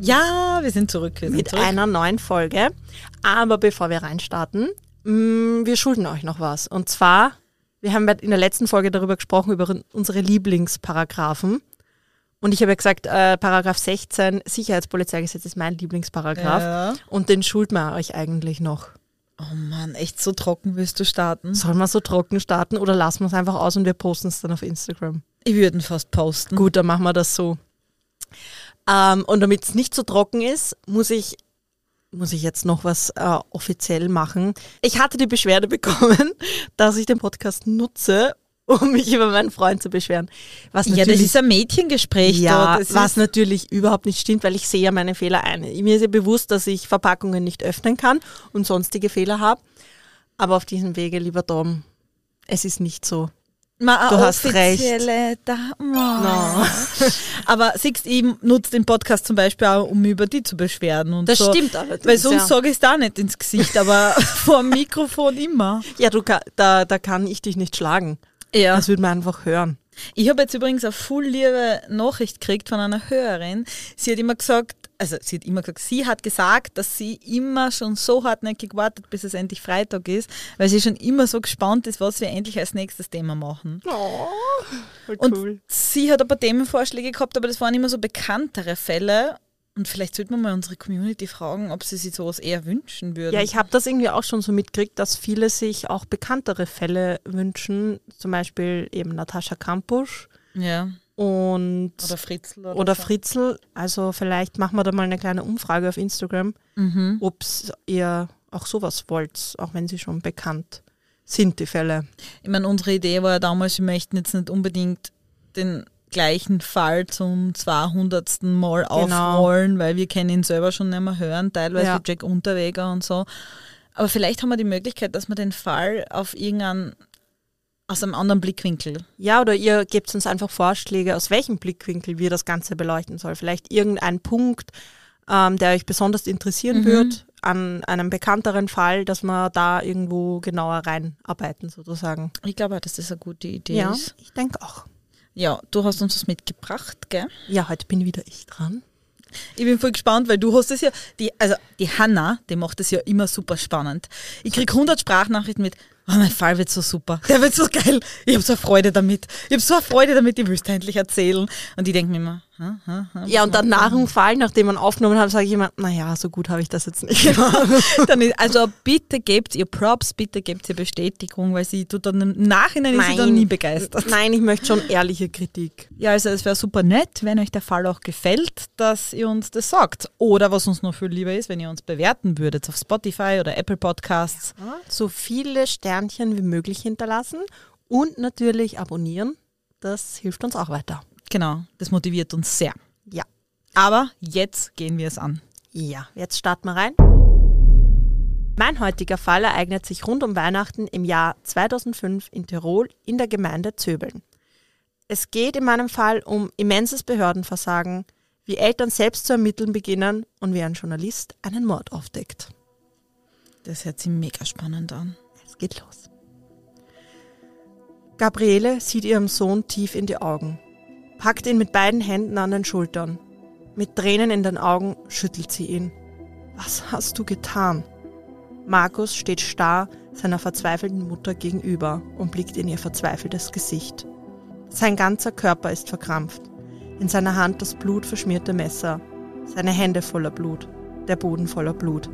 Ja, wir sind zurück. Wir sind mit zurück. einer neuen Folge. Aber bevor wir reinstarten, mh, wir schulden euch noch was. Und zwar, wir haben in der letzten Folge darüber gesprochen, über unsere Lieblingsparagraphen. Und ich habe ja gesagt, äh, Paragraph 16 Sicherheitspolizeigesetz ist mein Lieblingsparagraph. Ja. Und den schulden wir euch eigentlich noch. Oh Mann, echt so trocken willst du starten? Sollen wir so trocken starten oder lassen wir es einfach aus und wir posten es dann auf Instagram? Ich würde ihn fast posten. Gut, dann machen wir das so. Ähm, und damit es nicht so trocken ist, muss ich, muss ich jetzt noch was äh, offiziell machen. Ich hatte die Beschwerde bekommen, dass ich den Podcast nutze, um mich über meinen Freund zu beschweren. Was Ja, das ist ein Mädchengespräch. ja, das was natürlich überhaupt nicht stimmt, weil ich sehe ja meine Fehler ein. Mir ist ja bewusst, dass ich Verpackungen nicht öffnen kann und sonstige Fehler habe. Aber auf diesem Wege, lieber Tom, es ist nicht so. Ma, Du hast offizielle Da No. Aber siehst, ich nutze den Podcast zum Beispiel auch, um über die zu beschweren. Und Das so. stimmt allerdings, Weil sonst ja. sage ich es da nicht ins Gesicht, aber vor dem Mikrofon immer. Ja, du, da, da kann ich dich nicht schlagen. Ja. Das würde man einfach hören. Ich habe jetzt übrigens eine voll liebe Nachricht gekriegt von einer Hörerin. Sie hat immer gesagt, also sie hat immer gesagt, sie hat gesagt, dass sie immer schon so hartnäckig wartet, bis es endlich Freitag ist, weil sie schon immer so gespannt ist, was wir endlich als nächstes Thema machen. Oh, voll Und sie hat aber Themenvorschläge gehabt, aber das waren immer so bekanntere Fälle. Und vielleicht sollte man mal unsere Community fragen, ob sie sich sowas eher wünschen würden. Ja, ich habe das irgendwie auch schon so mitgekriegt, dass viele sich auch bekanntere Fälle wünschen. Zum Beispiel eben Natascha Kampusch ja. und Oder Fritzl. Oder, oder so. Fritzl. Also vielleicht machen wir da mal eine kleine Umfrage auf Instagram, Mhm. ob ihr auch sowas wollt, auch wenn sie schon bekannt sind, die Fälle. Ich meine, unsere Idee war ja damals, wir möchten jetzt nicht unbedingt den gleichen Fall zum 200. Mal aufrollen, weil wir können ihn selber schon nicht mehr hören, teilweise Ja. Jack Unterweger und so. Aber vielleicht haben wir die Möglichkeit, dass wir den Fall auf irgendeinen, aus einem anderen Blickwinkel Ja, oder ihr gebt uns einfach Vorschläge, aus welchem Blickwinkel wir das Ganze beleuchten soll. Vielleicht irgendein Punkt, ähm, der euch besonders interessieren Mhm. wird, an einem bekannteren Fall, dass wir da irgendwo genauer reinarbeiten, sozusagen. Ich glaube, dass das eine gute Idee Ja, ist. ich denke auch. Ja, du hast uns was mitgebracht, gell? Ja, heute bin wieder ich dran. Ich bin voll gespannt, weil du hast es ja, die, also die Hanna, die macht es ja immer super spannend. Ich krieg 100 Sprachnachrichten mit, oh, mein Fall wird so super, der wird so geil, ich habe so eine Freude damit, ich habe so eine Freude damit, ich will es endlich erzählen. Und ich denke mir immer, ha, ha, ha, Ja, und dann nach dem Fall, nachdem man aufgenommen hat, sage ich immer, naja, so gut habe ich das jetzt nicht gemacht. ist, also bitte gebt ihr Props, bitte gebt ihr Bestätigung, weil sie tut dann im Nachhinein ist sie dann nie begeistert. Nein, ich möchte schon ehrliche Kritik. Ja, also es wäre super nett, wenn euch der Fall auch gefällt, dass ihr uns das sagt. Oder was uns noch viel lieber ist, wenn ihr uns bewerten würdet auf Spotify oder Apple Podcasts. So viele Sternchen wie möglich hinterlassen und natürlich abonnieren. Das hilft uns auch weiter. Genau, das motiviert uns sehr. Ja. Aber jetzt gehen wir es an. Ja, jetzt starten wir rein. Mein heutiger Fall ereignet sich rund um Weihnachten im Jahr 2005 in Tirol in der Gemeinde Zöbeln. Es geht in meinem Fall um immenses Behördenversagen, wie Eltern selbst zu ermitteln beginnen und wie ein Journalist einen Mord aufdeckt. Das hört sich mega spannend an. Es geht los. Gabriele sieht ihrem Sohn tief in die Augen, packt ihn mit beiden Händen an den Schultern. Mit Tränen in den Augen schüttelt sie ihn. Was hast du getan? Markus steht starr seiner verzweifelten Mutter gegenüber und blickt in ihr verzweifeltes Gesicht. Sein ganzer Körper ist verkrampft. In seiner Hand das blutverschmierte Messer, seine Hände voller Blut, der Boden voller Blut.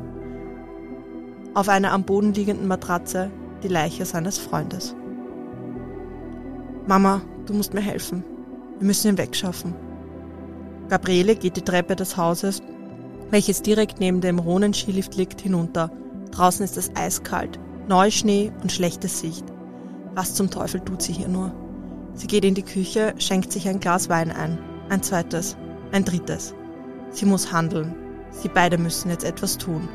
Auf einer am Boden liegenden Matratze die Leiche seines Freundes. Mama, du musst mir helfen. Wir müssen ihn wegschaffen. Gabriele geht die Treppe des Hauses, welches direkt neben dem Ronen-Skilift liegt, hinunter. Draußen ist es eiskalt, Neuschnee und schlechte Sicht. Was zum Teufel tut sie hier nur? Sie geht in die Küche, schenkt sich ein Glas Wein ein, ein zweites, ein drittes. Sie muss handeln. Sie beide müssen jetzt etwas tun.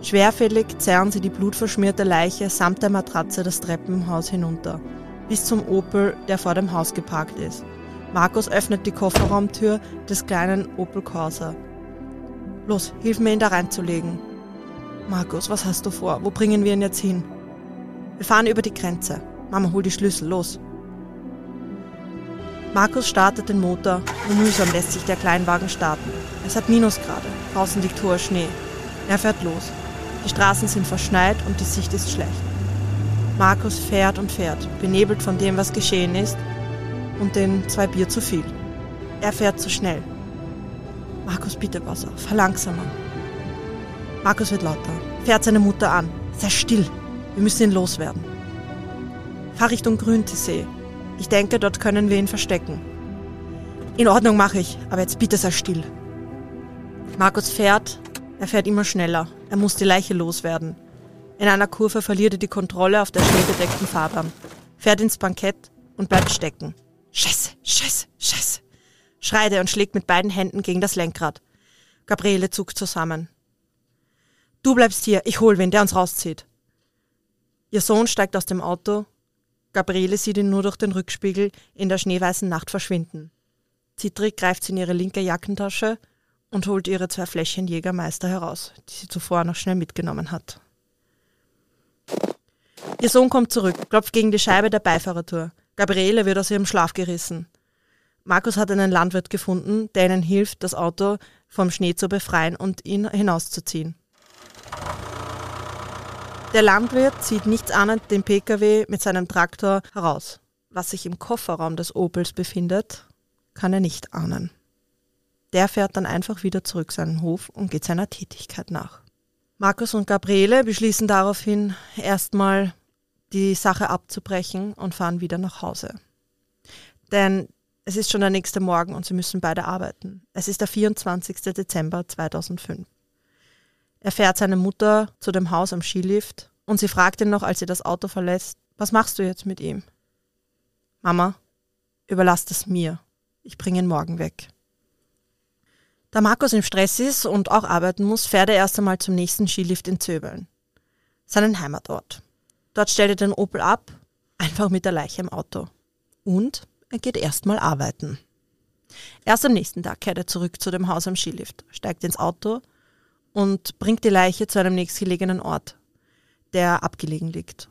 Schwerfällig zerren sie die blutverschmierte Leiche samt der Matratze das Treppenhaus hinunter, bis zum Opel, der vor dem Haus geparkt ist. Markus öffnet die Kofferraumtür des kleinen Opel Corsa. Los, hilf mir ihn da reinzulegen. Markus, was hast du vor? Wo bringen wir ihn jetzt hin? Wir fahren über die Grenze. Mama, hol die Schlüssel, los. Markus startet den Motor, nur mühsam lässt sich der Kleinwagen starten. Es hat Minusgrade, draußen liegt hoher Schnee. Er fährt los. Die Straßen sind verschneit und die Sicht ist schlecht. Markus fährt und fährt, benebelt von dem, was geschehen ist und den zwei Bier zu viel. Er fährt zu schnell. Markus, bitte pass auf, verlangsamer. Markus wird lauter, fährt seine Mutter an. Sei still, wir müssen ihn loswerden. Fahr Richtung Grüntesee. Ich denke, dort können wir ihn verstecken. In Ordnung mache ich, aber jetzt bitte sei still. Markus fährt, er fährt immer schneller. Er muss die Leiche loswerden. In einer Kurve verliert er die Kontrolle auf der schneebedeckten Fahrbahn, fährt ins Bankett und bleibt stecken. Scheiße, scheiße, scheiße. Schreit er und schlägt mit beiden Händen gegen das Lenkrad. Gabriele zuckt zusammen. Du bleibst hier, ich hol wen, der uns rauszieht. Ihr Sohn steigt aus dem Auto. Gabriele sieht ihn nur durch den Rückspiegel in der schneeweißen Nacht verschwinden. Zittrig greift sie in ihre linke Jackentasche und holt ihre zwei Fläschchen Jägermeister heraus, die sie zuvor noch schnell mitgenommen hat. Ihr Sohn kommt zurück, klopft gegen die Scheibe der Beifahrertür. Gabriele wird aus ihrem Schlaf gerissen. Markus hat einen Landwirt gefunden, der ihnen hilft, das Auto vom Schnee zu befreien und ihn hinauszuziehen. Der Landwirt zieht nichts an den Pkw mit seinem Traktor heraus. Was sich im Kofferraum des Opels befindet, kann er nicht ahnen. Der fährt dann einfach wieder zurück seinen Hof und geht seiner Tätigkeit nach. Markus und Gabriele beschließen daraufhin erstmal die Sache abzubrechen und fahren wieder nach Hause. Denn es ist schon der nächste Morgen und sie müssen beide arbeiten. Es ist der 24. Dezember 2005. Er fährt seine Mutter zu dem Haus am Skilift und sie fragt ihn noch, als sie das Auto verlässt, was machst du jetzt mit ihm? Mama, überlass das mir. Ich bringe ihn morgen weg. Da Markus im Stress ist und auch arbeiten muss, fährt er erst einmal zum nächsten Skilift in Zöbeln, seinen Heimatort. Dort stellt er den Opel ab, einfach mit der Leiche im Auto. Und er geht erstmal arbeiten. Erst am nächsten Tag kehrt er zurück zu dem Haus am Skilift, steigt ins Auto und bringt die Leiche zu einem nächstgelegenen Ort, der abgelegen liegt.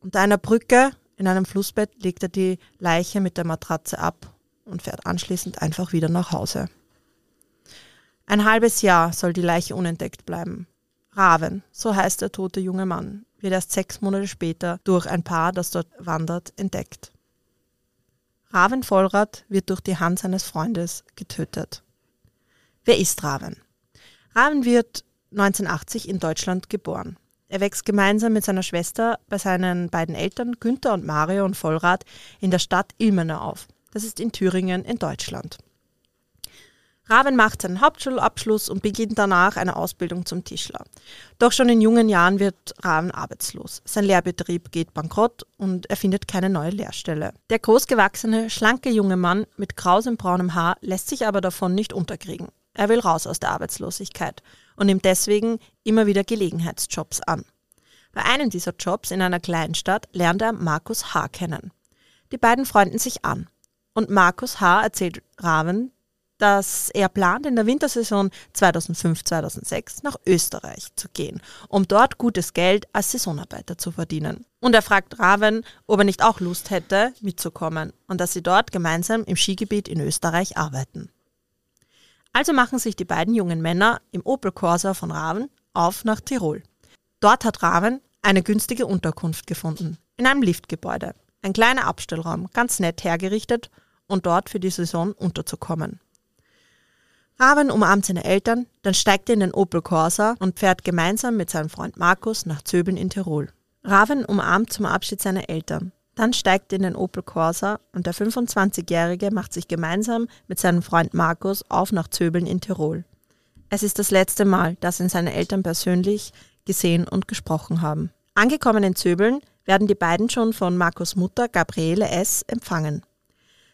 Unter einer Brücke in einem Flussbett legt er die Leiche mit der Matratze ab und fährt anschließend einfach wieder nach Hause. Ein halbes Jahr soll die Leiche unentdeckt bleiben. Raven, so heißt der tote junge Mann, wird erst sechs Monate später durch ein Paar, das dort wandert, entdeckt. Raven Vollrath wird durch die Hand seines Freundes getötet. Wer ist Raven? Raven wird 1980 in Deutschland geboren. Er wächst gemeinsam mit seiner Schwester bei seinen beiden Eltern Günther und Marion Vollrath in der Stadt Ilmenau auf. Das ist in Thüringen in Deutschland. Raven macht seinen Hauptschulabschluss und beginnt danach eine Ausbildung zum Tischler. Doch schon in jungen Jahren wird Raven arbeitslos. Sein Lehrbetrieb geht bankrott und er findet keine neue Lehrstelle. Der großgewachsene, schlanke junge Mann mit krausem braunem Haar lässt sich aber davon nicht unterkriegen. Er will raus aus der Arbeitslosigkeit und nimmt deswegen immer wieder Gelegenheitsjobs an. Bei einem dieser Jobs in einer Kleinstadt lernt er Markus H. kennen. Die beiden freunden sich an. Und Markus H. erzählt Raven, dass er plant, in der Wintersaison 2005-2006 nach Österreich zu gehen, um dort gutes Geld als Saisonarbeiter zu verdienen. Und er fragt Raven, ob er nicht auch Lust hätte, mitzukommen und dass sie dort gemeinsam im Skigebiet in Österreich arbeiten. Also machen sich die beiden jungen Männer im Opel Corsa von Raven auf nach Tirol. Dort hat Raven eine günstige Unterkunft gefunden, in einem Liftgebäude. Ein kleiner Abstellraum, ganz nett hergerichtet und dort für die Saison unterzukommen. Raven umarmt seine Eltern, dann steigt er in den Opel Corsa und fährt gemeinsam mit seinem Freund Markus nach Zöbeln in Tirol. Raven umarmt zum Abschied seine Eltern. Dann steigt er in den Opel Corsa und der 25-Jährige macht sich gemeinsam mit seinem Freund Markus auf nach Zöbeln in Tirol. Es ist das letzte Mal, dass ihn seine Eltern persönlich gesehen und gesprochen haben. Angekommen in Zöbeln werden die beiden schon von Markus Mutter Gabriele S. empfangen.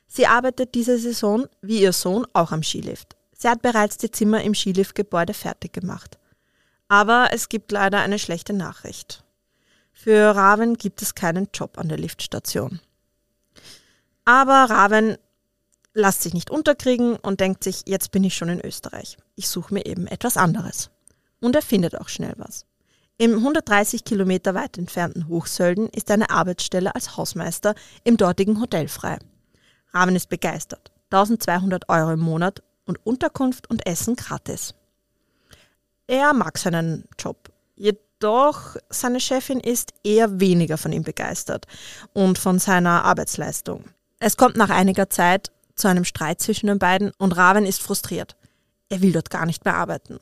Sie arbeitet diese Saison wie ihr Sohn auch am Skilift. Sie hat bereits die Zimmer im Skiliftgebäude fertig gemacht. Aber es gibt leider eine schlechte Nachricht. Für Raven gibt es keinen Job an der Liftstation. Aber Raven lässt sich nicht unterkriegen und denkt sich, jetzt bin ich schon in Österreich. Ich suche mir eben etwas anderes. Und er findet auch schnell was. Im 130 Kilometer weit entfernten Hochsölden ist eine Arbeitsstelle als Hausmeister im dortigen Hotel frei. Raven ist begeistert. 1200 Euro im Monat und Unterkunft und Essen gratis. Er mag seinen Job. Jedoch seine Chefin ist eher weniger von ihm begeistert und von seiner Arbeitsleistung. Es kommt nach einiger Zeit zu einem Streit zwischen den beiden und Raven ist frustriert. Er will dort gar nicht mehr arbeiten.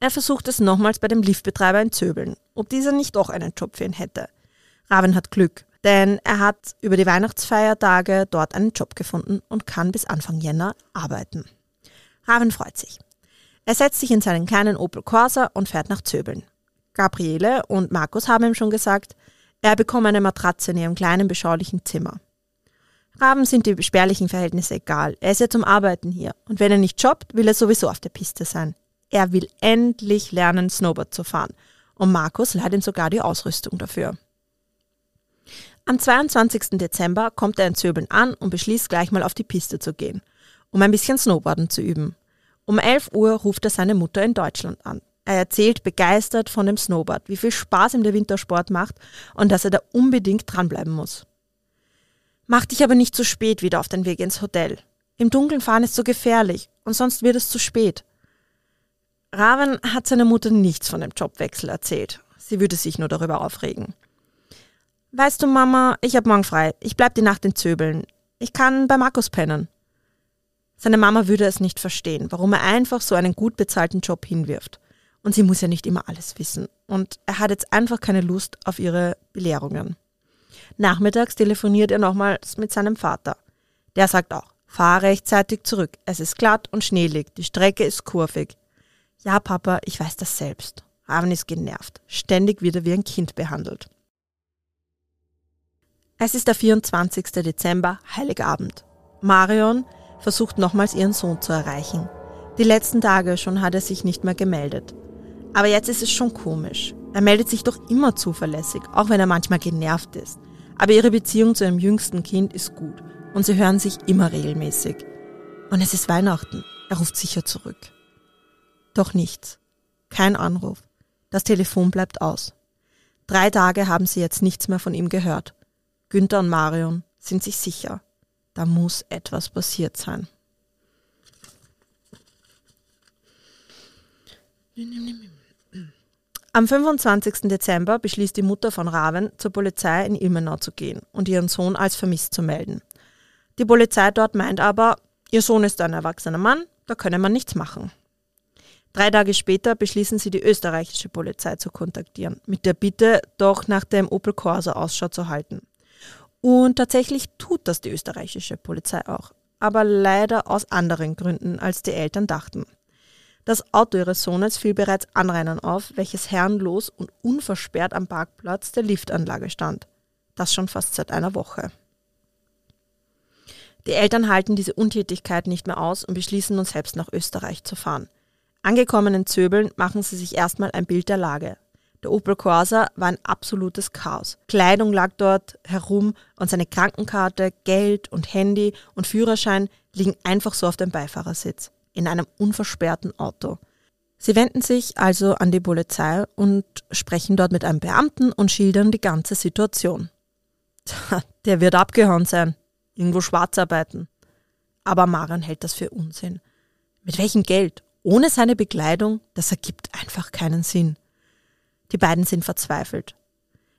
Er versucht es nochmals bei dem Liftbetreiber in Zöbeln, ob dieser nicht doch einen Job für ihn hätte. Raven hat Glück, denn er hat über die Weihnachtsfeiertage dort einen Job gefunden und kann bis Anfang Jänner arbeiten. Raven freut sich. Er setzt sich in seinen kleinen Opel Corsa und fährt nach Zöbeln. Gabriele und Markus haben ihm schon gesagt, er bekomme eine Matratze in ihrem kleinen beschaulichen Zimmer. Raven sind die spärlichen Verhältnisse egal. Er ist ja zum Arbeiten hier. Und wenn er nicht jobbt, will er sowieso auf der Piste sein. Er will endlich lernen, Snowboard zu fahren. Und Markus leiht ihm sogar die Ausrüstung dafür. Am 22. Dezember kommt er in Zöbeln an und beschließt gleich mal auf die Piste zu gehen, um ein bisschen Snowboarden zu üben. Um 11 Uhr ruft er seine Mutter in Deutschland an. Er erzählt begeistert von dem Snowboard, wie viel Spaß ihm der Wintersport macht und dass er da unbedingt dranbleiben muss. Mach dich aber nicht zu spät wieder auf den Weg ins Hotel. Im Dunkeln fahren ist so gefährlich und sonst wird es zu spät. Raven hat seiner Mutter nichts von dem Jobwechsel erzählt. Sie würde sich nur darüber aufregen. Weißt du, Mama, ich hab morgen frei. Ich bleib die Nacht in Zöbeln. Ich kann bei Markus pennen. Seine Mama würde es nicht verstehen, warum er einfach so einen gut bezahlten Job hinwirft. Und sie muss ja nicht immer alles wissen. Und er hat jetzt einfach keine Lust auf ihre Belehrungen. Nachmittags telefoniert er nochmals mit seinem Vater. Der sagt auch, fahr rechtzeitig zurück. Es ist glatt und schneelig. Die Strecke ist kurvig. Ja, Papa, ich weiß das selbst. Raven ist genervt. Ständig wird er wie ein Kind behandelt. Es ist der 24. Dezember, Heiligabend. Marion versucht nochmals ihren Sohn zu erreichen. Die letzten Tage schon hat er sich nicht mehr gemeldet. Aber jetzt ist es schon komisch. Er meldet sich doch immer zuverlässig, auch wenn er manchmal genervt ist. Aber ihre Beziehung zu ihrem jüngsten Kind ist gut und sie hören sich immer regelmäßig. Und es ist Weihnachten. Er ruft sicher zurück. Doch nichts. Kein Anruf. Das Telefon bleibt aus. Drei Tage haben sie jetzt nichts mehr von ihm gehört. Günther und Marion sind sich sicher. Da muss etwas passiert sein. Am 25. Dezember beschließt die Mutter von Raven, zur Polizei in Ilmenau zu gehen und ihren Sohn als vermisst zu melden. Die Polizei dort meint aber, ihr Sohn ist ein erwachsener Mann, da könne man nichts machen. Drei Tage später beschließen sie, die österreichische Polizei zu kontaktieren, mit der Bitte, doch nach dem Opel Corsa Ausschau zu halten. Und tatsächlich tut das die österreichische Polizei auch, aber leider aus anderen Gründen, als die Eltern dachten. Das Auto ihres Sohnes fiel bereits Anrainern auf, welches herrenlos und unversperrt am Parkplatz der Liftanlage stand. Das schon fast seit einer Woche. Die Eltern halten diese Untätigkeit nicht mehr aus und beschließen nun selbst nach Österreich zu fahren. Angekommen in Zöbeln machen sie sich erstmal ein Bild der Lage. Der Opel Corsa war ein absolutes Chaos. Kleidung lag dort herum und seine Krankenkarte, Geld und Handy und Führerschein liegen einfach so auf dem Beifahrersitz in einem unversperrten Auto. Sie wenden sich also an die Polizei und sprechen dort mit einem Beamten und schildern die ganze Situation. Der wird abgehauen sein, irgendwo schwarz arbeiten. Aber Marion hält das für Unsinn. Mit welchem Geld? Ohne seine Bekleidung? Das ergibt einfach keinen Sinn. Die beiden sind verzweifelt.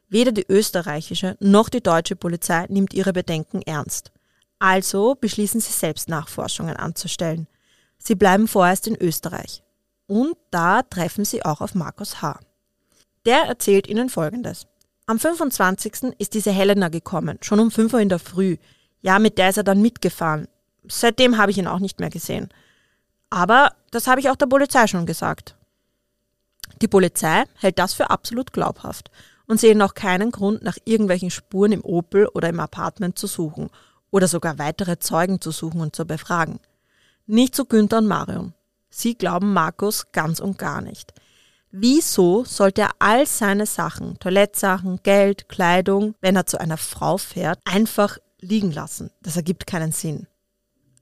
Weder die österreichische noch die deutsche Polizei nimmt ihre Bedenken ernst. Also beschließen sie selbst Nachforschungen anzustellen. Sie bleiben vorerst in Österreich. Und da treffen sie auch auf Markus H. Der erzählt ihnen Folgendes. Am 25. ist diese Helena gekommen, schon um 5 Uhr in der Früh. Ja, mit der ist er dann mitgefahren. Seitdem habe ich ihn auch nicht mehr gesehen. Aber das habe ich auch der Polizei schon gesagt. Die Polizei hält das für absolut glaubhaft und sehen auch keinen Grund, nach irgendwelchen Spuren im Opel oder im Apartment zu suchen oder sogar weitere Zeugen zu suchen und zu befragen. Nicht zu Günther und Marion. Sie glauben Markus ganz und gar nicht. Wieso sollte er all seine Sachen, Toilettsachen, Geld, Kleidung, wenn er zu einer Frau fährt, einfach liegen lassen? Das ergibt keinen Sinn.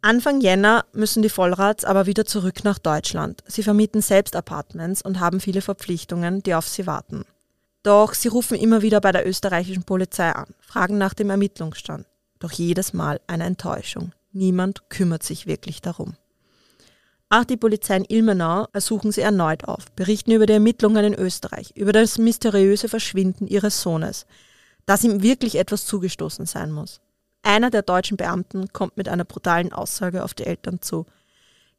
Anfang Jänner müssen die Vollrats aber wieder zurück nach Deutschland. Sie vermieten selbst Apartments und haben viele Verpflichtungen, die auf sie warten. Doch sie rufen immer wieder bei der österreichischen Polizei an, fragen nach dem Ermittlungsstand. Doch jedes Mal eine Enttäuschung. Niemand kümmert sich wirklich darum. Auch die Polizei in Ilmenau ersuchen sie erneut auf, berichten über die Ermittlungen in Österreich, über das mysteriöse Verschwinden ihres Sohnes, dass ihm wirklich etwas zugestoßen sein muss. Einer der deutschen Beamten kommt mit einer brutalen Aussage auf die Eltern zu.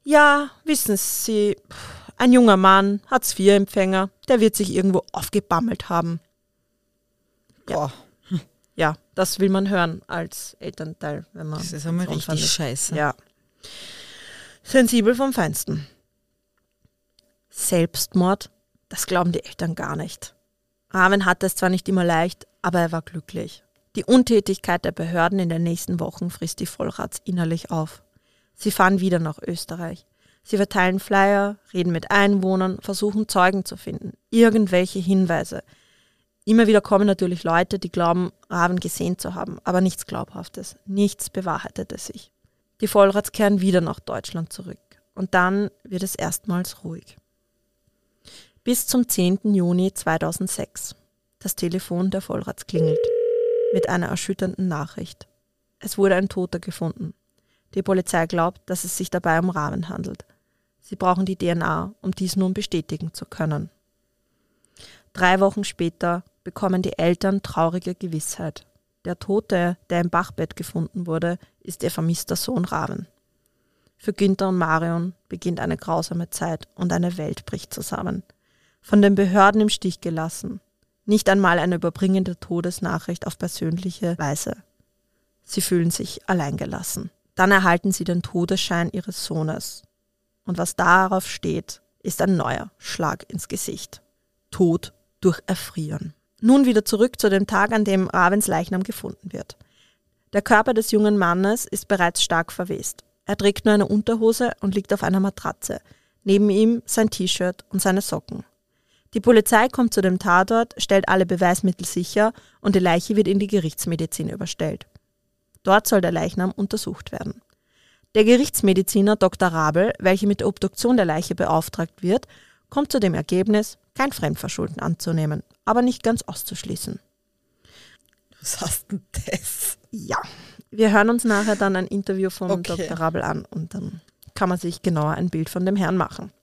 Ja, wissen Sie, ein junger Mann, Hartz-IV-Empfänger, der wird sich irgendwo aufgebammelt haben. Ja. ja, das will man hören als Elternteil, wenn man. Das ist einmal richtig scheiße. Ja. Sensibel vom Feinsten. Selbstmord, das glauben die Eltern gar nicht. Raven hatte es zwar nicht immer leicht, aber er war glücklich. Die Untätigkeit der Behörden in den nächsten Wochen frisst die Vollrats innerlich auf. Sie fahren wieder nach Österreich. Sie verteilen Flyer, reden mit Einwohnern, versuchen Zeugen zu finden, irgendwelche Hinweise. Immer wieder kommen natürlich Leute, die glauben, Raven gesehen zu haben, aber nichts Glaubhaftes, nichts bewahrheitete sich. Die Vollrats kehren wieder nach Deutschland zurück. Und dann wird es erstmals ruhig. Bis zum 10. Juni 2006. Das Telefon der Vollrats klingelt. Mit einer erschütternden Nachricht. Es wurde ein Toter gefunden. Die Polizei glaubt, dass es sich dabei um Rahmen handelt. Sie brauchen die DNA, um dies nun bestätigen zu können. Drei Wochen später bekommen die Eltern traurige Gewissheit. Der Tote, der im Bachbett gefunden wurde, ist ihr vermisster Sohn Raven. Für Günther und Marion beginnt eine grausame Zeit und eine Welt bricht zusammen. Von den Behörden im Stich gelassen. Nicht einmal eine überbringende Todesnachricht auf persönliche Weise. Sie fühlen sich alleingelassen. Dann erhalten sie den Todesschein ihres Sohnes. Und was darauf steht, ist ein neuer Schlag ins Gesicht. Tod durch Erfrieren. Nun wieder zurück zu dem Tag, an dem Ravens Leichnam gefunden wird. Der Körper des jungen Mannes ist bereits stark verwest. Er trägt nur eine Unterhose und liegt auf einer Matratze. Neben ihm sein T-Shirt und seine Socken. Die Polizei kommt zu dem Tatort, stellt alle Beweismittel sicher und die Leiche wird in die Gerichtsmedizin überstellt. Dort soll der Leichnam untersucht werden. Der Gerichtsmediziner Dr. Rabel, welcher mit der Obduktion der Leiche beauftragt wird, kommt zu dem Ergebnis, kein Fremdverschulden anzunehmen, aber nicht ganz auszuschließen. Was hast denn das? Ja, wir hören uns nachher dann ein Interview von Okay. Dr. Rabel an und dann kann man sich genauer ein Bild von dem Herrn machen.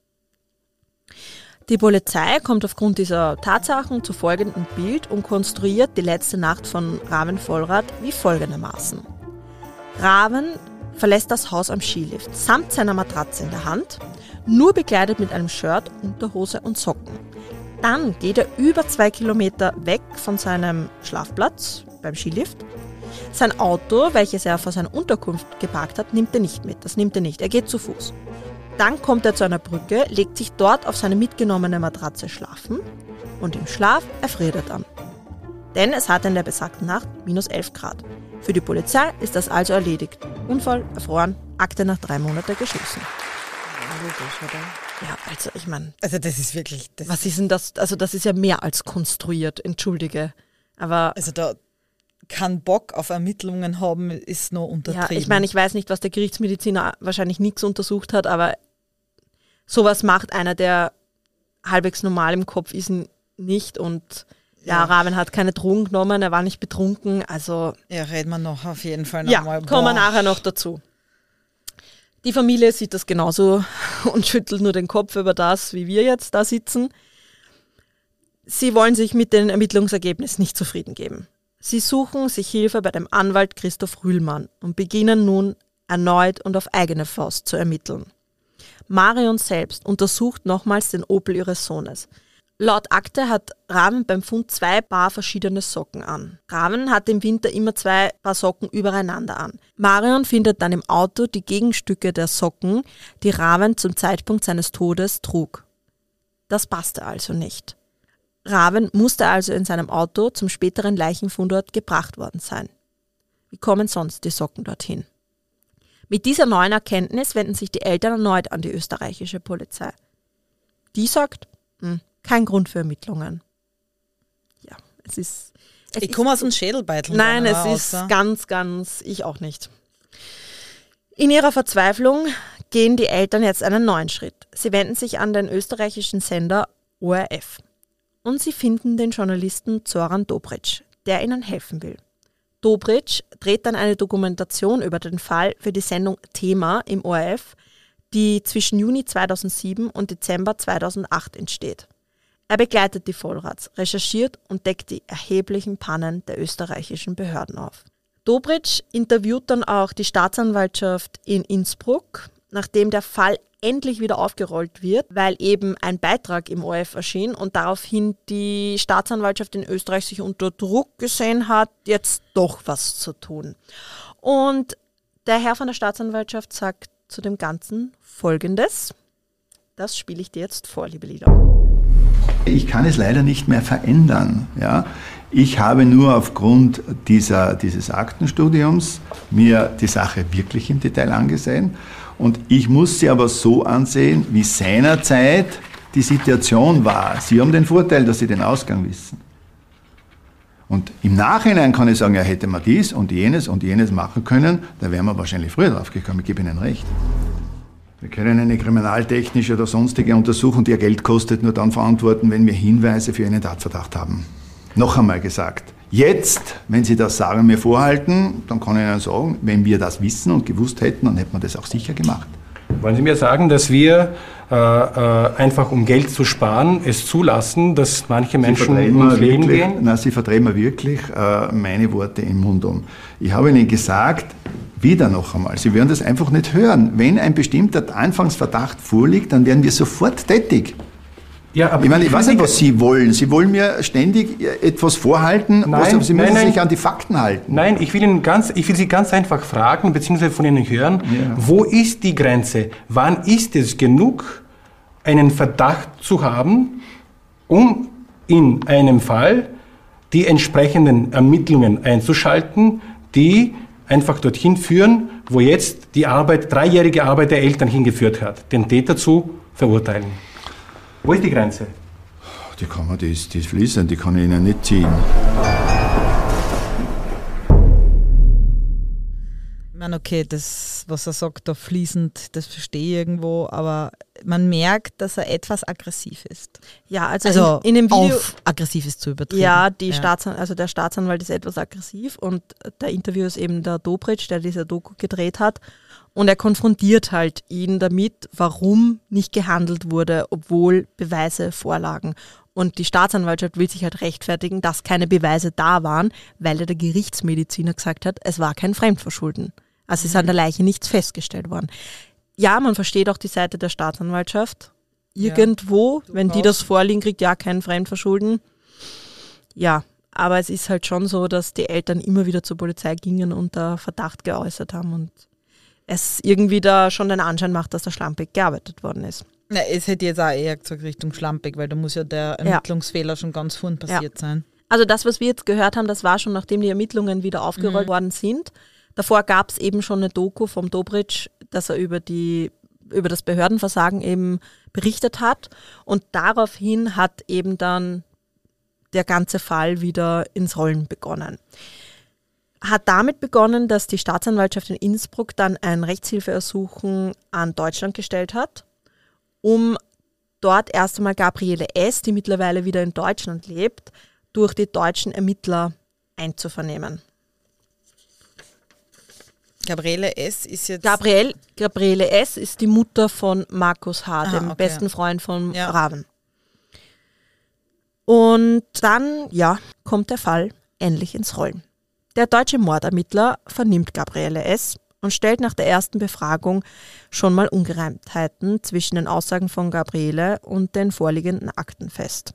Die Polizei kommt aufgrund dieser Tatsachen zu folgendem Bild und konstruiert die letzte Nacht von Raven Vollrath wie folgendermaßen. Raven verlässt das Haus am Skilift samt seiner Matratze in der Hand, nur bekleidet mit einem Shirt, Unterhose und Socken. Dann geht er über zwei Kilometer weg von seinem Schlafplatz beim Skilift. Sein Auto, welches er vor seiner Unterkunft geparkt hat, nimmt er nicht mit. Das nimmt er nicht. Er geht zu Fuß. Dann kommt er zu einer Brücke, legt sich dort auf seine mitgenommene Matratze schlafen und im Schlaf erfriert er dann. Denn es hat in der besagten Nacht minus 11 Grad. Für die Polizei ist das also erledigt. Unfall, erfroren, Akte nach drei Monaten geschlossen. Ja, also ich meine, Also das ist wirklich, das, was ist denn das? Also das ist ja mehr als konstruiert, entschuldige. Aber also da kein Bock auf Ermittlungen haben, ist nur ja, untertrieben. ich meine, ich weiß nicht, was der Gerichtsmediziner wahrscheinlich nichts untersucht hat, aber sowas macht einer, der halbwegs normal im Kopf ist, nicht. Und ja, Ja. Raven hat keine Drogen genommen, er war nicht betrunken. Also ja, reden wir noch auf jeden Fall ja, nochmal. kommen wir nachher noch dazu. Die Familie sieht das genauso und schüttelt nur den Kopf über das, wie wir jetzt da sitzen. Sie wollen sich mit den Ermittlungsergebnissen nicht zufrieden geben. Sie suchen sich Hilfe bei dem Anwalt Christoph Rühlmann und beginnen nun erneut und auf eigene Faust zu ermitteln. Marion selbst untersucht nochmals den Opel ihres Sohnes. Laut Akte hat Raven beim Fund zwei Paar verschiedene Socken an. Raven hat im Winter immer zwei Paar Socken übereinander an. Marion findet dann im Auto die Gegenstücke der Socken, die Raven zum Zeitpunkt seines Todes trug. Das passte also nicht. Raven musste also in seinem Auto zum späteren Leichenfundort gebracht worden sein. Wie kommen sonst die Socken dorthin? Mit dieser neuen Erkenntnis wenden sich die Eltern erneut an die österreichische Polizei. Die sagt, hm, kein Grund für Ermittlungen. Ja, es ist. Es Ich komme aus dem Schädelbeitel. Nein, es ist außer- ganz, ganz, ich auch nicht. In ihrer Verzweiflung gehen die Eltern jetzt einen neuen Schritt. Sie wenden sich an den österreichischen Sender ORF. Und sie finden den Journalisten Zoran Dobric, der ihnen helfen will. Dobric dreht dann eine Dokumentation über den Fall für die Sendung Thema im ORF, die zwischen Juni 2007 und Dezember 2008 entsteht. Er begleitet die Vollrats, recherchiert und deckt die erheblichen Pannen der österreichischen Behörden auf. Dobric interviewt dann auch die Staatsanwaltschaft in Innsbruck, nachdem der Fall endlich wieder aufgerollt wird, weil eben ein Beitrag im ORF erschien und daraufhin die Staatsanwaltschaft in Österreich sich unter Druck gesehen hat, jetzt doch was zu tun. Und der Herr von der Staatsanwaltschaft sagt zu dem Ganzen Folgendes. Das spiele ich dir jetzt vor, liebe Lila. Ich kann es leider nicht mehr verändern. Ja? Ich habe nur aufgrund dieser, dieses Aktenstudiums mir die Sache wirklich im Detail angesehen und ich muss sie aber so ansehen, wie seinerzeit die Situation war. Sie haben den Vorteil, dass Sie den Ausgang wissen. Und im Nachhinein kann ich sagen, ja, hätte man dies und jenes und jenes machen können, da wären wir wahrscheinlich früher drauf gekommen. Ich gebe Ihnen recht. Wir können eine kriminaltechnische oder sonstige Untersuchung, die ja Geld kostet, nur dann verantworten, wenn wir Hinweise für einen Tatverdacht haben. Noch einmal gesagt, jetzt, wenn Sie das sagen, mir vorhalten, dann kann ich Ihnen sagen, wenn wir das wissen und gewusst hätten, dann hätten wir das auch sicher gemacht. Wollen Sie mir sagen, dass wir äh, äh, einfach um Geld zu sparen es zulassen, dass manche Menschen mir Leben wirklich, gehen? Nein, Sie verdrehen mir wirklich äh, meine Worte im Mund um. Ich habe Ihnen gesagt, wieder noch einmal, Sie werden das einfach nicht hören. Wenn ein bestimmter Anfangsverdacht vorliegt, dann werden wir sofort tätig. Ja, aber Ich meine, ich weiß nicht, was Sie wollen. Sie wollen mir ständig etwas vorhalten, was, Nein, Sie müssen nein. sich an die Fakten halten. Nein, ich will, Ihnen ganz, ich will Sie ganz einfach fragen, beziehungsweise von Ihnen hören, Ja. wo ist die Grenze? Wann ist es genug, einen Verdacht zu haben, um in einem Fall die entsprechenden Ermittlungen einzuschalten, die einfach dorthin führen, wo jetzt die Arbeit, dreijährige Arbeit der Eltern hingeführt hat, den Täter zu verurteilen. Wo ist die Grenze? Die kann man, die ist, die ist fließend, die kann ich Ihnen nicht ziehen. Ich meine, okay, das, was er sagt, da fließend, das verstehe ich irgendwo, aber man merkt, dass er etwas aggressiv ist. Ja, also, Also in, in dem Video. auf aggressiv ist zu übertrieben. Ja, die Staatsan also der Staatsanwalt ist etwas aggressiv und der Interview ist eben der Dobric, der diese Doku gedreht hat. Und er konfrontiert halt ihn damit, warum nicht gehandelt wurde, obwohl Beweise vorlagen. Und die Staatsanwaltschaft will sich halt rechtfertigen, dass keine Beweise da waren, weil ja der Gerichtsmediziner gesagt hat, es war kein Fremdverschulden. Also ist an der Leiche nichts festgestellt worden. Ja, man versteht auch die Seite der Staatsanwaltschaft. Ja. Irgendwo, wenn die das vorliegen, kriegt ja kein Fremdverschulden. Ja, aber es ist halt schon so, dass die Eltern immer wieder zur Polizei gingen und da Verdacht geäußert haben und es irgendwie da schon den Anschein macht, dass da schlampig gearbeitet worden ist. Na, es hätte jetzt auch eher gesagt Richtung schlampig, weil da muss ja der Ermittlungsfehler schon ganz vorn passiert sein. Also das, was wir jetzt gehört haben, das war schon, nachdem die Ermittlungen wieder aufgerollt worden sind. Davor gab es eben schon eine Doku vom Dobric, dass er über die über das Behördenversagen eben berichtet hat. Und daraufhin hat eben dann der ganze Fall wieder ins Rollen begonnen. Hat damit begonnen, dass die Staatsanwaltschaft in Innsbruck dann ein Rechtshilfeersuchen an Deutschland gestellt hat, um dort erst einmal Gabriele S., die mittlerweile wieder in Deutschland lebt, durch die deutschen Ermittler einzuvernehmen. Gabriele S. ist jetzt. Gabriel, Gabriele S. ist die Mutter von Markus H., Ah, dem okay. besten Freund von Ja. Raven. Und dann, ja, kommt der Fall endlich ins Rollen. Der deutsche Mordermittler vernimmt Gabriele S. und stellt nach der ersten Befragung schon mal Ungereimtheiten zwischen den Aussagen von Gabriele und den vorliegenden Akten fest.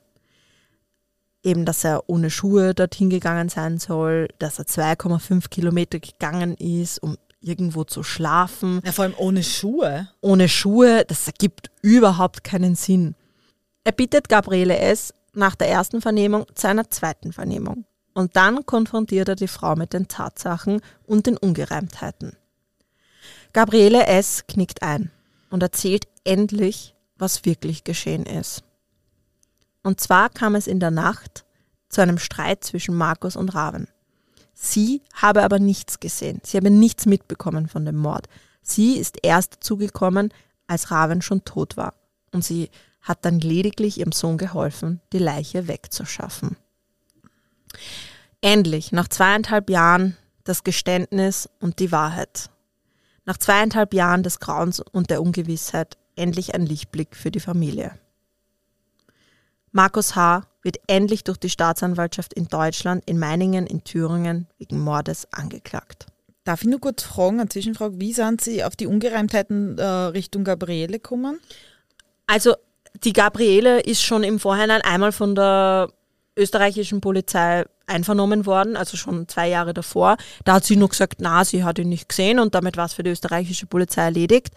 Eben, dass er ohne Schuhe dorthin gegangen sein soll, dass er 2,5 Kilometer gegangen ist, um irgendwo zu schlafen. ja, vor allem ohne Schuhe. Ohne Schuhe, das ergibt überhaupt keinen Sinn. Er bittet Gabriele S. nach der ersten Vernehmung zu einer zweiten Vernehmung. Und dann konfrontiert er die Frau mit den Tatsachen und den Ungereimtheiten. Gabriele S. knickt ein und erzählt endlich, was wirklich geschehen ist. Und zwar kam es in der Nacht zu einem Streit zwischen Markus und Raven. Sie habe aber nichts gesehen. Sie habe nichts mitbekommen von dem Mord. Sie ist erst zugekommen, als Raven schon tot war. Und sie hat dann lediglich ihrem Sohn geholfen, die Leiche wegzuschaffen. Endlich, nach zweieinhalb Jahren, das Geständnis und die Wahrheit. Nach zweieinhalb Jahren des Grauens und der Ungewissheit endlich ein Lichtblick für die Familie. Markus H. wird endlich durch die Staatsanwaltschaft in Deutschland, in Meiningen, in Thüringen wegen Mordes angeklagt. Darf ich nur kurz fragen, eine Zwischenfrage, wie sind Sie auf die Ungereimtheiten äh, Richtung Gabriele gekommen? Also die Gabriele ist schon im Vorhinein einmal von der österreichischen Polizei einvernommen worden, also schon zwei Jahre davor. Da hat sie nur gesagt, na, sie hat ihn nicht gesehen und damit war es für die österreichische Polizei erledigt.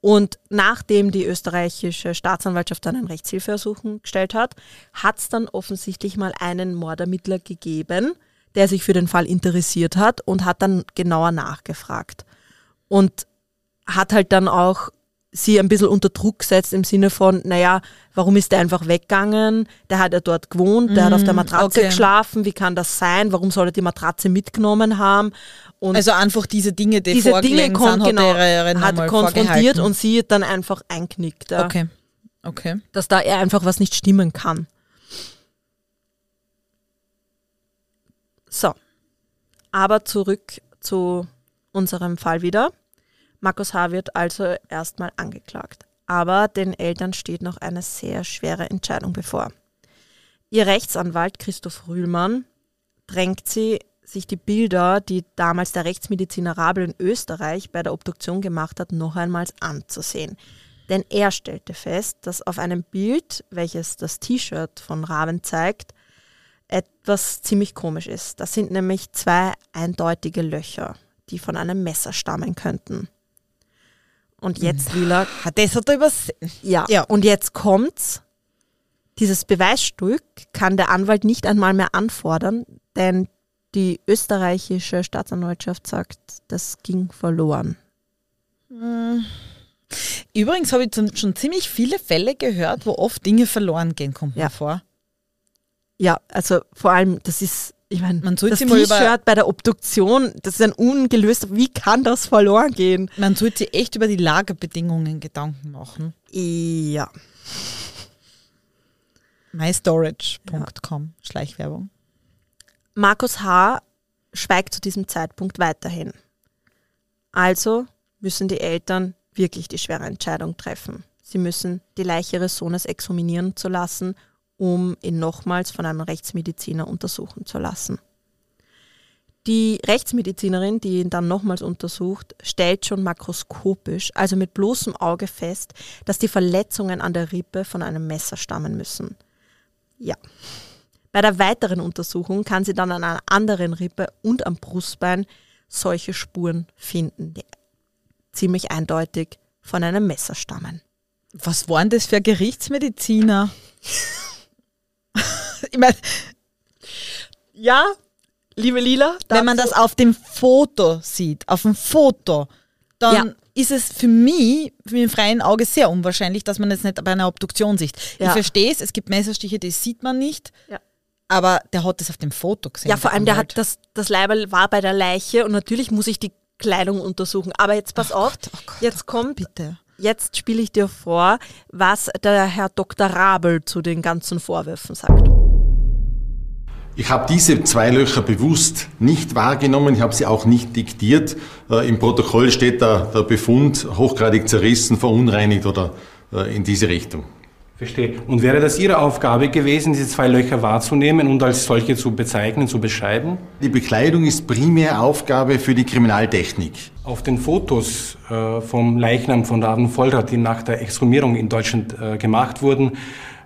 Und nachdem die österreichische Staatsanwaltschaft dann ein Rechtshilfeersuchen gestellt hat, hat es dann offensichtlich mal einen Mordermittler gegeben, der sich für den Fall interessiert hat und hat dann genauer nachgefragt. Und hat halt dann auch sie ein bisschen unter Druck gesetzt im Sinne von, naja, warum ist der einfach weggegangen? Der hat ja dort gewohnt, der hat auf der Mm, Matratze okay. geschlafen, wie kann das sein? Warum soll er die Matratze mitgenommen haben? Und Also einfach diese Dinge, die diese Dinge kon sind, hat genau, ihr hat nochmal konfrontiert und sie dann einfach einknickt, ja, Okay, okay. dass da er einfach was nicht stimmen kann. So, aber zurück zu unserem Fall wieder. Markus H. wird also erstmal angeklagt. Aber den Eltern steht noch eine sehr schwere Entscheidung bevor. Ihr Rechtsanwalt Christoph Rühlmann drängt sie, sich die Bilder, die damals der Rechtsmediziner Rabel in Österreich bei der Obduktion gemacht hat, noch einmals anzusehen. Denn er stellte fest, dass auf einem Bild, welches das T-Shirt von Raben zeigt, etwas ziemlich komisch ist. Das sind nämlich zwei eindeutige Löcher, die von einem Messer stammen könnten. Und jetzt, Lila, Das hat er übersehen. ja. Ja. Und jetzt kommt's. Dieses Beweisstück kann der Anwalt nicht einmal mehr anfordern, denn die österreichische Staatsanwaltschaft sagt, das ging verloren. Übrigens habe ich schon ziemlich viele Fälle gehört, wo oft Dinge verloren gehen, kommt Ja. mir vor. Ja, also vor allem, das ist, ich meine, Man sollte das T-Shirt bei der Obduktion, das ist ein ungelöster, wie kann das verloren gehen? Man sollte sich echt über die Lagerbedingungen Gedanken machen. Ja. mystorage.com, Schleichwerbung. Markus H. schweigt zu diesem Zeitpunkt weiterhin. Also müssen die Eltern wirklich die schwere Entscheidung treffen. Sie müssen die Leiche ihres Sohnes exhuminieren zu lassen, um ihn nochmals von einem Rechtsmediziner untersuchen zu lassen. Die Rechtsmedizinerin, die ihn dann nochmals untersucht, stellt schon makroskopisch, also mit bloßem Auge fest, dass die Verletzungen an der Rippe von einem Messer stammen müssen. Ja. Bei der weiteren Untersuchung kann sie dann an einer anderen Rippe und am Brustbein solche Spuren finden, die ziemlich eindeutig von einem Messer stammen. Was waren das für Gerichtsmediziner? ich meine, Ja, liebe Lila, wenn man das auf dem Foto sieht, auf dem Foto, dann Ja. ist es für mich, für im freien Auge sehr unwahrscheinlich, dass man es nicht bei einer Obduktion sieht. Ja. Ich verstehe es, es gibt Messerstiche, die sieht man nicht, Ja. aber der hat es auf dem Foto gesehen. Ja, vor allem, der hat das, das Leiberl war bei der Leiche und natürlich muss ich die Kleidung untersuchen. Aber jetzt pass auf, Gott, oh Gott, jetzt kommt, Bitte. Jetzt spiele ich dir vor, was der Herr Dr. Rabel zu den ganzen Vorwürfen sagt. Ich habe diese zwei Löcher bewusst nicht wahrgenommen, ich habe sie auch nicht diktiert. Äh, Im Protokoll steht da der Befund hochgradig zerrissen, verunreinigt oder äh, in diese Richtung. Verstehe. Und wäre das Ihre Aufgabe gewesen, diese zwei Löcher wahrzunehmen und als solche zu bezeichnen, zu beschreiben? Die Bekleidung ist primär Aufgabe für die Kriminaltechnik. Auf den Fotos äh, vom Leichnam von Raven Vollrath, die nach der Exhumierung in Deutschland äh, gemacht wurden,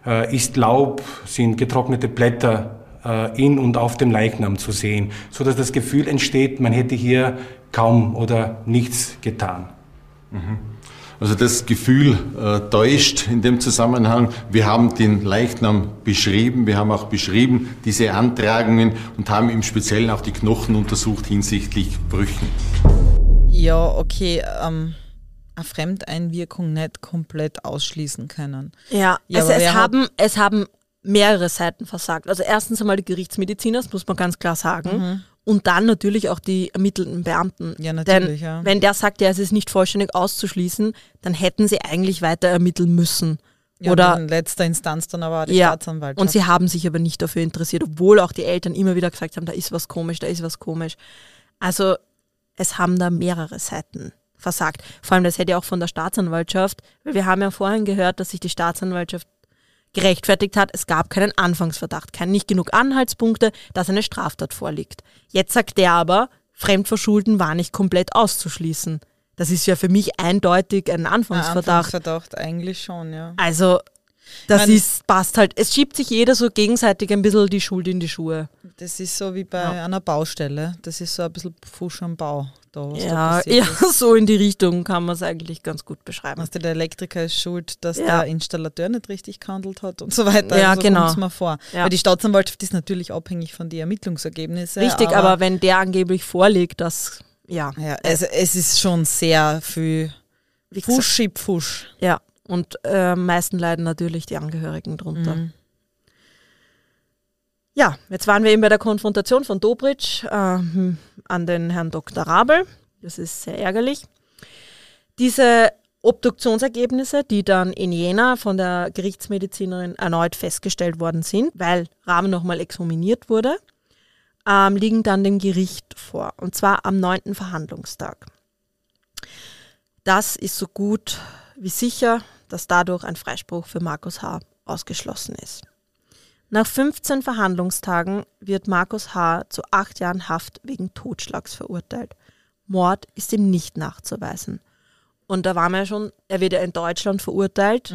äh, ist Laub, sind getrocknete Blätter äh, in und auf dem Leichnam zu sehen, so dass das Gefühl entsteht, man hätte hier kaum oder nichts getan. Also das Gefühl äh, täuscht in dem Zusammenhang. Wir haben den Leichnam beschrieben, wir haben auch beschrieben diese Antragungen und haben im Speziellen auch die Knochen untersucht hinsichtlich Brüchen. Ja, okay, ähm, eine Fremdeinwirkung nicht komplett ausschließen können. Ja, Ja, also es wer hat- haben, es haben mehrere Seiten versagt. Also erstens einmal die Gerichtsmediziner, das muss man ganz klar sagen. Und dann natürlich auch die ermittelnden Beamten. Mhm. Ja, natürlich, Denn ja. wenn der sagt, ja, es ist nicht vollständig auszuschließen, dann hätten sie eigentlich weiter ermitteln müssen. Ja, Oder in letzter Instanz dann aber auch die ja, Staatsanwaltschaft. und sie haben sich aber nicht dafür interessiert, obwohl auch die Eltern immer wieder gesagt haben, da ist was komisch, da ist was komisch. Also es haben da mehrere Seiten versagt. Vor allem, das hätte ja auch von der Staatsanwaltschaft, weil wir haben ja vorhin gehört, dass sich die Staatsanwaltschaft gerechtfertigt hat, es gab keinen Anfangsverdacht, kein nicht genug Anhaltspunkte, dass eine Straftat vorliegt. Jetzt sagt der aber, Fremdverschulden war nicht komplett auszuschließen. Das ist ja für mich eindeutig ein Ein Anfangsverdacht. Anfangsverdacht eigentlich schon, ja. Also, das Man- ist, passt halt. Es schiebt sich jeder so gegenseitig ein bisschen die Schuld in die Schuhe. Das ist so wie bei Ja. einer Baustelle. Das ist so ein bisschen Fusch am Bau. Da, Ja, ja, so in die Richtung kann man es eigentlich ganz gut beschreiben. Du, der Elektriker ist schuld, dass Ja. der Installateur nicht richtig gehandelt hat und so weiter. Ja, also so genau. mir vor. Ja. Weil die Staatsanwaltschaft ist natürlich abhängig von den Ermittlungsergebnissen. Richtig, aber, wenn der angeblich vorliegt, das, ja. ja, also es ist schon sehr viel Fusch, schieb, Fusch. Ja, und äh, am meisten leiden natürlich die Angehörigen drunter. Mhm. Ja, jetzt waren wir eben bei der Konfrontation von Dobritsch ähm, an den Herrn Dr. Rabel. Das ist sehr ärgerlich. Diese Obduktionsergebnisse, die dann in Jena von der Gerichtsmedizinerin erneut festgestellt worden sind, weil Rahmen nochmal examiniert wurde, ähm, liegen dann dem Gericht vor. Und zwar am neunten Verhandlungstag. Das ist so gut wie sicher, dass dadurch ein Freispruch für Markus H. ausgeschlossen ist. Nach 15 Verhandlungstagen wird Markus H. zu acht Jahren Haft wegen Totschlags verurteilt. Mord ist ihm nicht nachzuweisen. Und da waren wir ja schon, er wird ja in Deutschland verurteilt.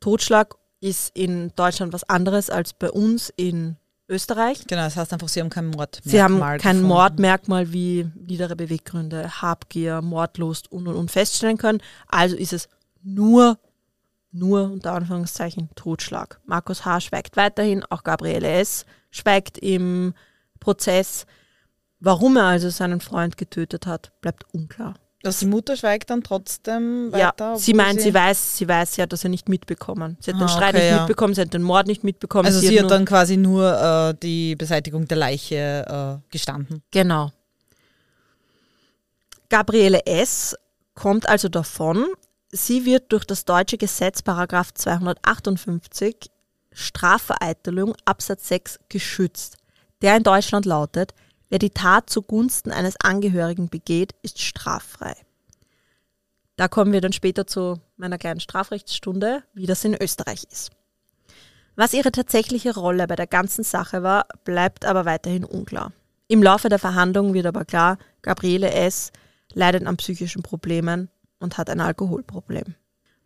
Totschlag ist in Deutschland was anderes als bei uns in Österreich. Genau, das heißt einfach, sie haben kein Mordmerkmal Sie haben kein gefunden. Mordmerkmal wie niedere Beweggründe, Habgier, Mordlust und und und feststellen können. Also ist es nur, nur unter Anführungszeichen Totschlag. Markus H. schweigt weiterhin, auch Gabriele S. schweigt im Prozess. Warum er also seinen Freund getötet hat, bleibt unklar. Dass die Mutter schweigt dann trotzdem Ja, weiter. sie obwohl meint, sie weiß, sie weiß ja, dass er nicht mitbekommen. Sie hat den Ah, Streit okay, nicht ja. mitbekommen, sie hat den Mord nicht mitbekommen. Also sie, hat nur- dann quasi nur äh, die Beseitigung der Leiche äh, gestanden. Genau. Gabriele S. kommt also davon. Sie wird durch das deutsche Gesetz Paragraph 258 Strafvereitelung Absatz 6 geschützt, der in Deutschland lautet, wer die Tat zugunsten eines Angehörigen begeht, ist straffrei. Da kommen wir dann später zu meiner kleinen Strafrechtsstunde, wie das in Österreich ist. Was ihre tatsächliche Rolle bei der ganzen Sache war, bleibt aber weiterhin unklar. Im Laufe der Verhandlungen wird aber klar, Gabriele S. leidet an psychischen Problemen und hat ein Alkoholproblem.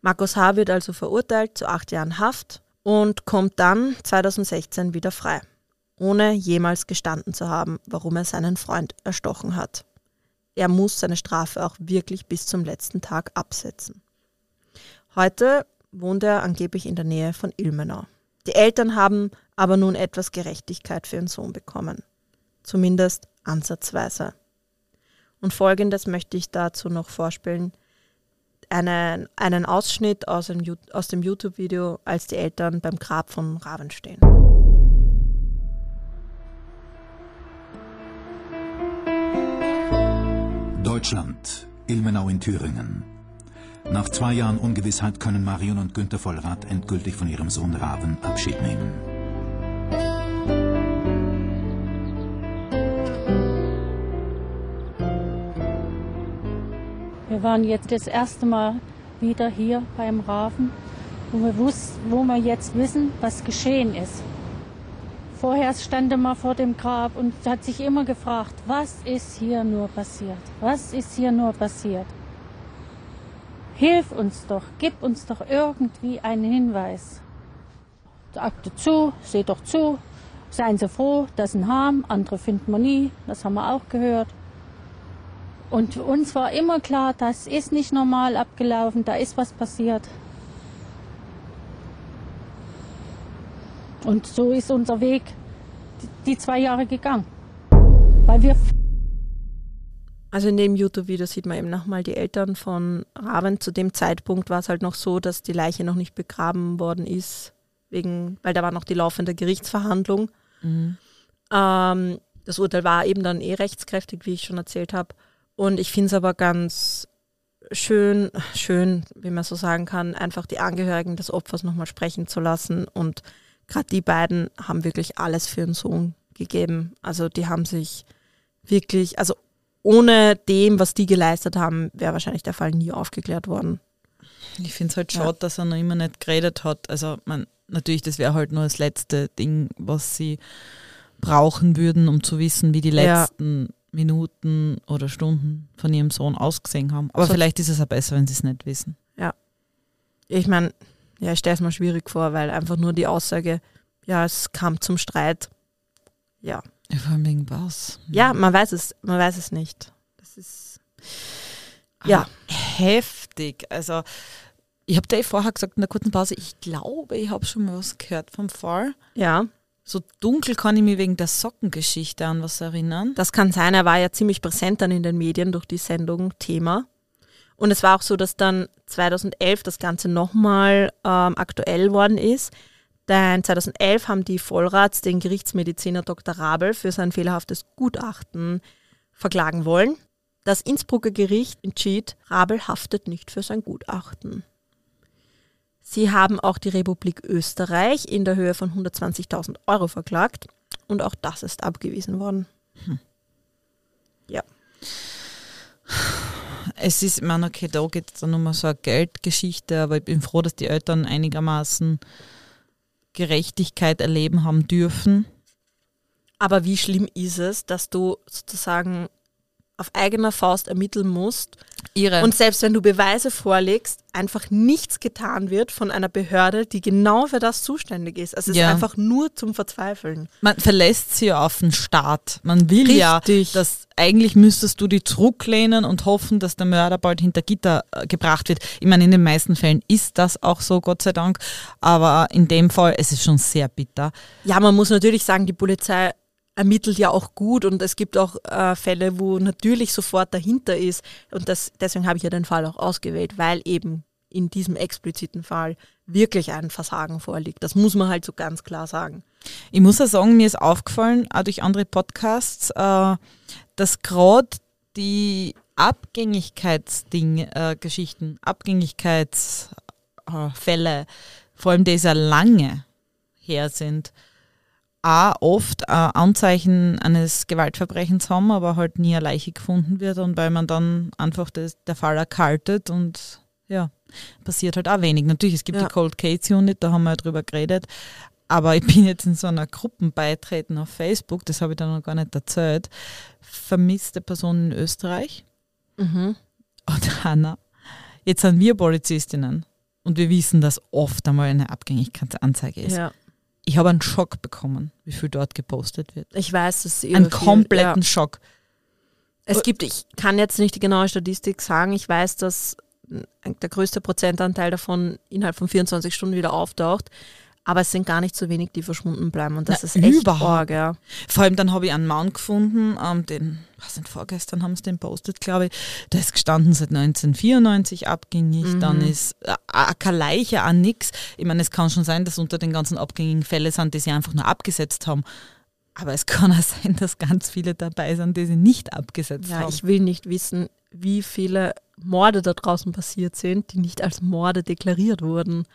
Markus H. wird also verurteilt zu acht Jahren Haft und kommt dann 2016 wieder frei, ohne jemals gestanden zu haben, warum er seinen Freund erstochen hat. Er muss seine Strafe auch wirklich bis zum letzten Tag absetzen. Heute wohnt er angeblich in der Nähe von Ilmenau. Die Eltern haben aber nun etwas Gerechtigkeit für ihren Sohn bekommen. Zumindest ansatzweise. Und folgendes möchte ich dazu noch vorspielen. Einen, einen Ausschnitt aus dem, Ju- aus dem YouTube-Video, als die Eltern beim Grab von Raven stehen. Deutschland, Ilmenau in Thüringen. Nach zwei Jahren Ungewissheit können Marion und Günther Vollrath endgültig von ihrem Sohn Raven Abschied nehmen. Wir waren jetzt das erste Mal wieder hier beim Raven, wo wir, wus wo wir jetzt wissen, was geschehen ist. Vorher stand er mal vor dem Grab und hat sich immer gefragt, was ist hier nur passiert? Was ist hier nur passiert? Hilf uns doch, gib uns doch irgendwie einen Hinweis. Sagte zu, seht doch zu, seien Sie froh, das sind Harm, andere finden wir nie, das haben wir auch gehört. Und für uns war immer klar, das ist nicht normal abgelaufen, da ist was passiert. Und so ist unser Weg die- die zwei Jahre gegangen. Weil wir Also in dem YouTube-Video sieht man eben nochmal die Eltern von Raven. Zu dem Zeitpunkt war es halt noch so, dass die Leiche noch nicht begraben worden ist, wegen, weil da war noch die laufende Gerichtsverhandlung. Mhm. Ähm, das Urteil war eben dann eh rechtskräftig, wie ich schon erzählt habe. Und ich finde es aber ganz schön, schön, wie man so sagen kann, einfach die Angehörigen des Opfers nochmal sprechen zu lassen. Und gerade die beiden haben wirklich alles für ihren Sohn gegeben. Also die haben sich wirklich, also ohne dem, was die geleistet haben, wäre wahrscheinlich der Fall nie aufgeklärt worden. Ich finde es halt Ja. schade, dass er noch immer nicht geredet hat. Also man, natürlich, das wäre halt nur das letzte Ding, was sie brauchen würden, um zu wissen, wie die Ja. Minuten oder Stunden von ihrem Sohn ausgesehen haben. Aber So- vielleicht ist es auch besser, wenn sie es nicht wissen. Ich meine, ja, ich stelle es mir schwierig vor, weil einfach nur die Aussage, ja, es kam zum Streit. Ja. Ja, vor allem wegen was? Ja, man weiß es, man weiß es nicht. Das ist ja. Aber heftig. Also, ich habe dir vorher gesagt in der kurzen Pause, ich glaube, ich habe schon mal was gehört vom Fall. ja, So dunkel kann ich mich wegen der Sockengeschichte an was erinnern. das kann sein. Er war ja ziemlich präsent dann in den Medien durch die Sendung Thema. Und es war auch so, dass dann 2011 das Ganze nochmal ähm, aktuell worden ist. Denn 2011 haben die Vollrats den Gerichtsmediziner Dr. Rabel für sein fehlerhaftes Gutachten verklagen wollen. Das Innsbrucker Gericht entschied, Rabel haftet nicht für sein Gutachten. Sie haben auch die Republik Österreich in der Höhe von 120.000 Euro verklagt und auch das ist abgewiesen worden. Ja. Es ist, ich meine, okay, da geht es dann um so eine Geldgeschichte, aber ich bin froh, dass die Eltern einigermaßen Gerechtigkeit erleben haben dürfen. Aber wie schlimm ist es, dass du sozusagen auf eigener Faust ermitteln musst Ihre. und selbst wenn du Beweise vorlegst, einfach nichts getan wird von einer Behörde, die genau für das zuständig ist. Also es Ja. ist einfach nur zum Verzweifeln. man verlässt sie ja auf den Staat. Man will ja, Richtig. dass eigentlich müsstest du die zurücklehnen und hoffen, dass der Mörder bald hinter Gitter äh, gebracht wird. Ich meine, in den meisten Fällen ist das auch so, Gott sei Dank. Aber in dem Fall, es ist schon sehr bitter. Ja, man muss natürlich sagen, die Polizei ermittelt ja auch gut und es gibt auch äh, Fälle, wo natürlich sofort dahinter ist. Und das, deswegen habe ich ja den Fall auch ausgewählt, weil eben in diesem expliziten Fall wirklich ein Versagen vorliegt. Das muss man halt so ganz klar sagen. Ich muss ja sagen, mir ist aufgefallen, auch durch andere Podcasts, äh, dass gerade die Abgängigkeitsding, äh, Abgängigkeitsfälle, vor allem die sehr lange her sind, auch oft äh, Anzeichen eines Gewaltverbrechens haben, aber halt nie eine Leiche gefunden wird und weil man dann einfach das, der Fall erkaltet und ja, passiert halt auch wenig. Natürlich, es gibt Ja. die Cold Case Unit, da haben wir ja drüber geredet, aber ich bin jetzt in so einer Gruppe beitreten auf Facebook, das habe ich dann noch gar nicht erzählt. Vermisste Personen in Österreich Mhm. und Hanna. Jetzt sind wir Polizistinnen und wir wissen, dass oft einmal eine Abgängigkeitsanzeige ist. Ja. Ich habe einen Schock bekommen, wie viel dort gepostet wird. Ich weiß, dass Einen kompletten Schock. Es gibt, ich kann jetzt nicht die genaue Statistik sagen. Ich weiß, dass der größte Prozentanteil davon innerhalb von 24 Stunden wieder auftaucht. Aber es sind gar nicht so wenig, die verschwunden bleiben. Und das Na, ist echt überhaupt. arg, ja. Vor allem dann habe ich einen Mann gefunden, ähm, den, was nicht, vorgestern haben sie den postet, glaube ich. Der ist gestanden seit 1994 abgängig. Mhm. Dann ist äh, keine Leiche, auch nix. Ich meine, es kann schon sein, dass unter den ganzen abgängigen Fälle sind, die sie einfach nur abgesetzt haben. Aber es kann auch sein, dass ganz viele dabei sind, die sie nicht abgesetzt Ja, haben. ich will nicht wissen, wie viele Morde da draußen passiert sind, die nicht als Morde deklariert wurden.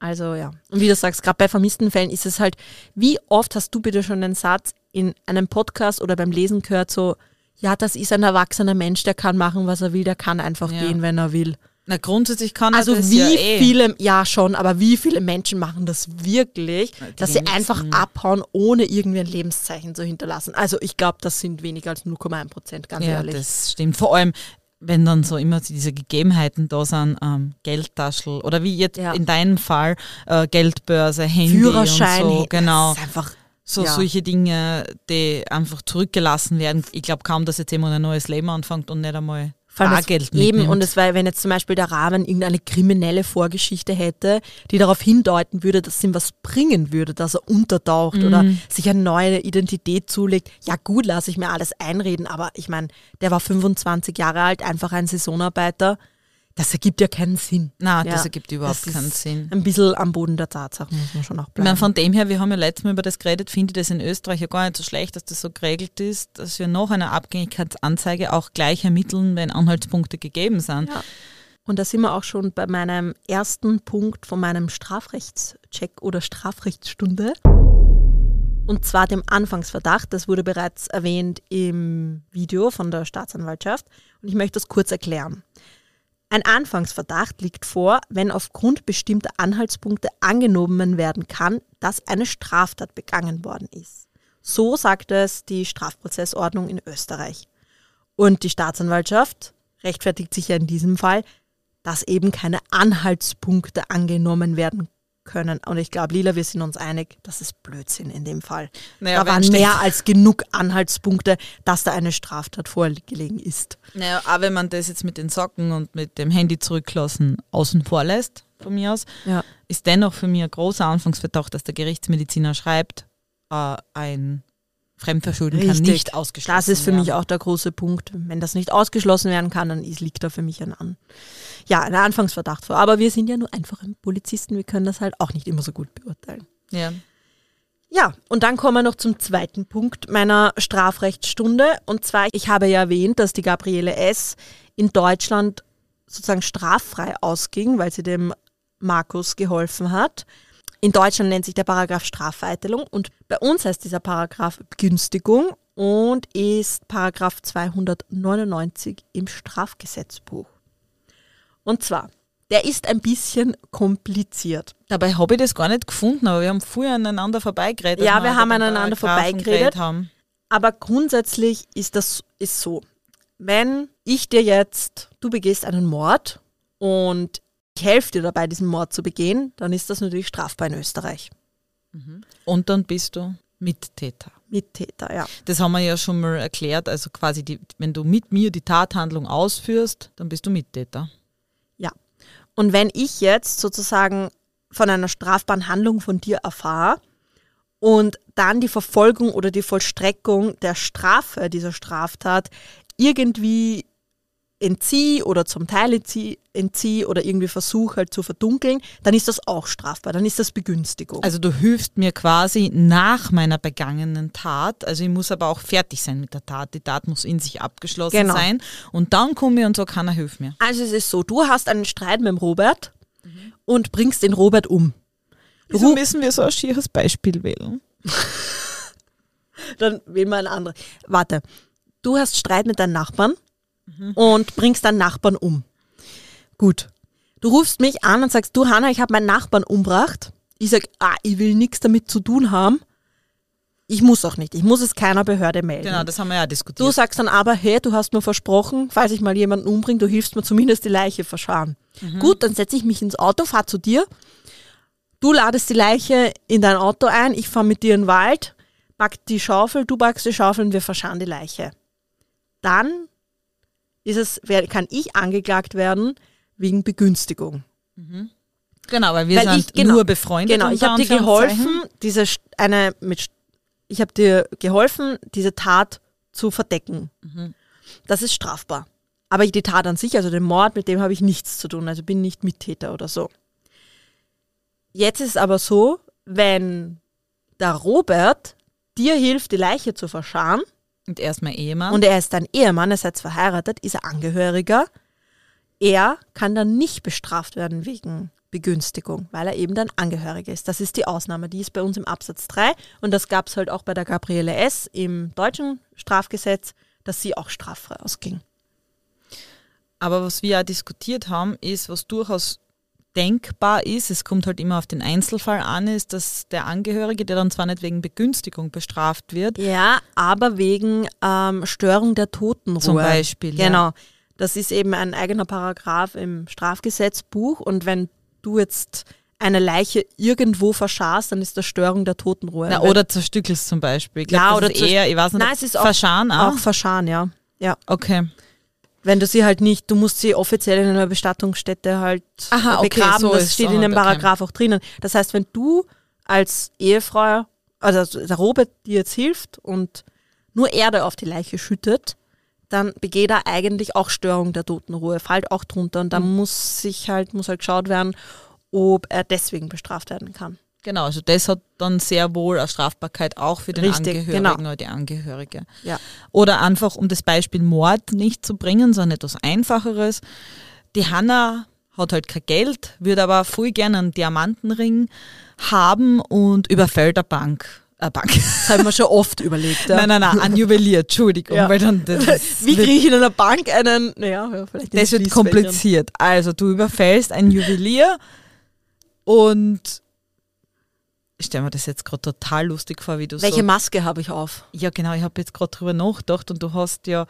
Also ja. Und wie du sagst, gerade bei vermissten Fällen ist es halt, wie oft hast du bitte schon den Satz in einem Podcast oder beim Lesen gehört, so, ja, das ist ein erwachsener Mensch, der kann machen, was er will, der kann einfach Ja. gehen, wenn er will. Na, grundsätzlich kann er Also das wie ja eh. viele, ja schon, aber wie viele Menschen machen das wirklich, die dass sie einfach abhauen, ohne irgendwie ein Lebenszeichen zu hinterlassen? Also ich glaube, das sind weniger als 0,1 Prozent, ganz Ja, ehrlich. das stimmt. Vor allem, wenn dann so immer diese Gegebenheiten da sind, ähm, Geldtaschel oder wie jetzt Ja. in deinem Fall, äh, Geldbörse, Handy Führerschein, und so, genau. Das ist einfach, So ja. solche Dinge, die einfach zurückgelassen werden. Ich glaube kaum, dass jetzt jemand ein neues Leben anfängt und nicht einmal Bargeld es, eben, mitnimmt. und es war, wenn jetzt zum Beispiel der Rahmen irgendeine kriminelle Vorgeschichte hätte, die darauf hindeuten würde, dass es ihm was bringen würde, dass er untertaucht oder Mhm. sich eine neue Identität zulegt. Ja gut, lasse ich mir alles einreden, aber ich meine, der war 25 Jahre alt, einfach ein Saisonarbeiter. Das ergibt ja keinen Sinn. Na, ja, das ergibt überhaupt das keinen Sinn. Ein bisschen am Boden der Tatsachen muss man schon auch Ich bleiben. meine, von dem her, wir haben ja letztes Mal über das geredet, finde ich das in Österreich ja gar nicht so schlecht, dass das so geregelt ist, dass wir nach einer Abgängigkeitsanzeige auch gleich ermitteln, wenn Anhaltspunkte gegeben sind. Ja. Und da sind wir auch schon bei meinem ersten Punkt von meinem Strafrechtscheck oder Strafrechtsstunde. Und zwar dem Anfangsverdacht. Das wurde bereits erwähnt im Video von der Staatsanwaltschaft. Und ich möchte das kurz erklären. Ein Anfangsverdacht liegt vor, wenn aufgrund bestimmter Anhaltspunkte angenommen werden kann, dass eine Straftat begangen worden ist. So sagt es die Strafprozessordnung in Österreich. Und die Staatsanwaltschaft rechtfertigt sich ja in diesem Fall, dass eben keine Anhaltspunkte angenommen werden können. Und ich glaube, Lila, wir sind uns einig, das ist Blödsinn in dem Fall. Naja, da waren steht- mehr als genug Anhaltspunkte, dass da eine Straftat vorgelegen ist. Naja, auch wenn man das jetzt mit den Socken und mit dem Handy zurücklassen außen vor lässt, von mir aus, Ja. ist dennoch für mich ein großer Anfangsverdacht, dass der Gerichtsmediziner schreibt, äh, ein Fremdverschulden kann Richtig. nicht ausgeschlossen Das ist für werden. mich auch der große Punkt. Wenn das nicht ausgeschlossen werden kann, dann liegt da für mich ein An. Ja, ein Anfangsverdacht vor. Aber wir sind ja nur einfache Polizisten, wir können das halt auch nicht immer so gut beurteilen. Ja. Ja, und dann kommen wir noch zum zweiten Punkt meiner Strafrechtsstunde. Und zwar, ich habe ja erwähnt, dass die Gabriele S. in Deutschland sozusagen straffrei ausging, weil sie dem Markus geholfen hat. In Deutschland nennt sich der Paragraph Strafvereitelung und bei uns heißt dieser Paragraph Begünstigung und ist Paragraph 299 im Strafgesetzbuch. Und zwar, der ist ein bisschen kompliziert. Dabei habe ich das gar nicht gefunden, aber wir haben früher aneinander vorbeigeredet. Ja, als wir haben aneinander vorbeigeredet. Haben. Aber grundsätzlich ist das ist so. Wenn ich dir jetzt, du begehst einen Mord und helfe dir dabei, diesen Mord zu begehen, dann ist das natürlich strafbar in Österreich. Und dann bist du Mittäter. Mittäter, ja. Das haben wir ja schon mal erklärt. Also quasi, die, wenn du mit mir die Tathandlung ausführst, dann bist du Mittäter. Ja. Und wenn ich jetzt sozusagen von einer strafbaren Handlung von dir erfahre und dann die Verfolgung oder die Vollstreckung der Strafe dieser Straftat irgendwie entziehe oder zum Teil entziehe, entziehe oder irgendwie versuche halt zu verdunkeln, dann ist das auch strafbar, dann ist das Begünstigung. Also du hilfst mir quasi nach meiner begangenen Tat. Also ich muss aber auch fertig sein mit der Tat. Die Tat muss in sich abgeschlossen Genau. sein. Und dann komme ich und so keiner hilft mir. Also es ist so, du hast einen Streit mit dem Robert und bringst den Robert um. Wieso müssen wir so ein schieres Beispiel wählen? dann wählen wir ein anderes. Warte, du hast Streit mit deinen Nachbarn und bringst deinen Nachbarn um. Gut. Du rufst mich an und sagst, du Hanna, ich habe meinen Nachbarn umgebracht. Ich sag, ah, ich will nichts damit zu tun haben. Ich muss auch nicht. Ich muss es keiner Behörde melden. Genau, das haben wir ja Du diskutiert. sagst dann aber, hey, du hast mir versprochen, falls ich mal jemanden umbringe, du hilfst mir zumindest die Leiche verscharen. Gut, dann setze ich mich ins Auto, fahr zu dir. Du ladest die Leiche in dein Auto ein, ich fahre mit dir in den Wald, pack die Schaufel, du packst die Schaufel und wir verscharen die Leiche. Dann ist es, wer- kann ich angeklagt werden wegen Begünstigung. Genau, weil wir Weil sind ich- genau, nur befreundet. Genau, ich habe dir geholfen, diese eine mit ich habe dir geholfen, diese Tat zu verdecken. Das ist strafbar. Aber die Tat an sich, also den Mord, mit dem habe ich nichts zu tun, also bin nicht Mittäter oder so. Jetzt ist es aber so, wenn der Robert dir hilft, die Leiche zu verscharen Und erstmal Ehemann. und er ist dein Ehemann, ihr seid verheiratet, ist er Angehöriger, er kann dann nicht bestraft werden wegen Begünstigung, weil er eben dann Angehöriger ist. Das ist die Ausnahme, die ist bei uns im Absatz 3 und das gab es halt auch bei der Gabriele S. im deutschen Strafgesetz, dass sie auch straffrei ausging. Aber was wir ja diskutiert haben, ist, was durchaus denkbar ist, es kommt halt immer auf den Einzelfall an, ist, dass der Angehörige, der dann zwar nicht wegen Begünstigung bestraft wird, Ja, aber wegen ähm, Störung der Totenruhe. Zum Beispiel, ja. Genau. Das ist eben ein eigener Paragraph im Strafgesetzbuch und wenn du jetzt eine Leiche irgendwo verscharst, dann ist das Störung der Totenruhe. na, oder zerstückelst zum Beispiel. Ich glaub, Ja, oder eher, ich weiß nicht, Nein, es ist auch- Verscharen auch. auch verscharen, ja. Ja. Okay. Wenn du sie halt nicht, du musst sie offiziell in einer Bestattungsstätte halt Aha, äh, okay, begraben. so das steht in dem okay. Paragraph auch drinnen. Das heißt, wenn du als Ehefrau, also der Robert dir jetzt hilft und nur Erde auf die Leiche schüttet, dann begeht er eigentlich auch Störung der Totenruhe, fällt auch drunter und dann Mhm. muss sich halt, muss halt geschaut werden, ob er deswegen bestraft werden kann. Genau, also das hat dann sehr wohl eine Strafbarkeit auch für den Richtig, Angehörigen genau. oder die Angehörige. Ja. Oder einfach, um das Beispiel Mord nicht zu bringen, sondern etwas Einfacheres. Die Hanna hat halt kein Geld, würde aber voll gerne einen Diamantenring haben und überfällt eine Bank. Eine Bank. Das haben wir schon oft überlegt. Ja. Nein, nein, nein, ein Juwelier, Entschuldigung. Ja. Weil dann Wie kriege ich in einer Bank einen, naja, ja, vielleicht das wird kompliziert. Also du überfällst ein Juwelier und ich stelle mir das jetzt gerade total lustig vor, wie du Welche so Maske habe ich auf? Ja, genau, ich habe jetzt gerade drüber nachgedacht und du hast ja,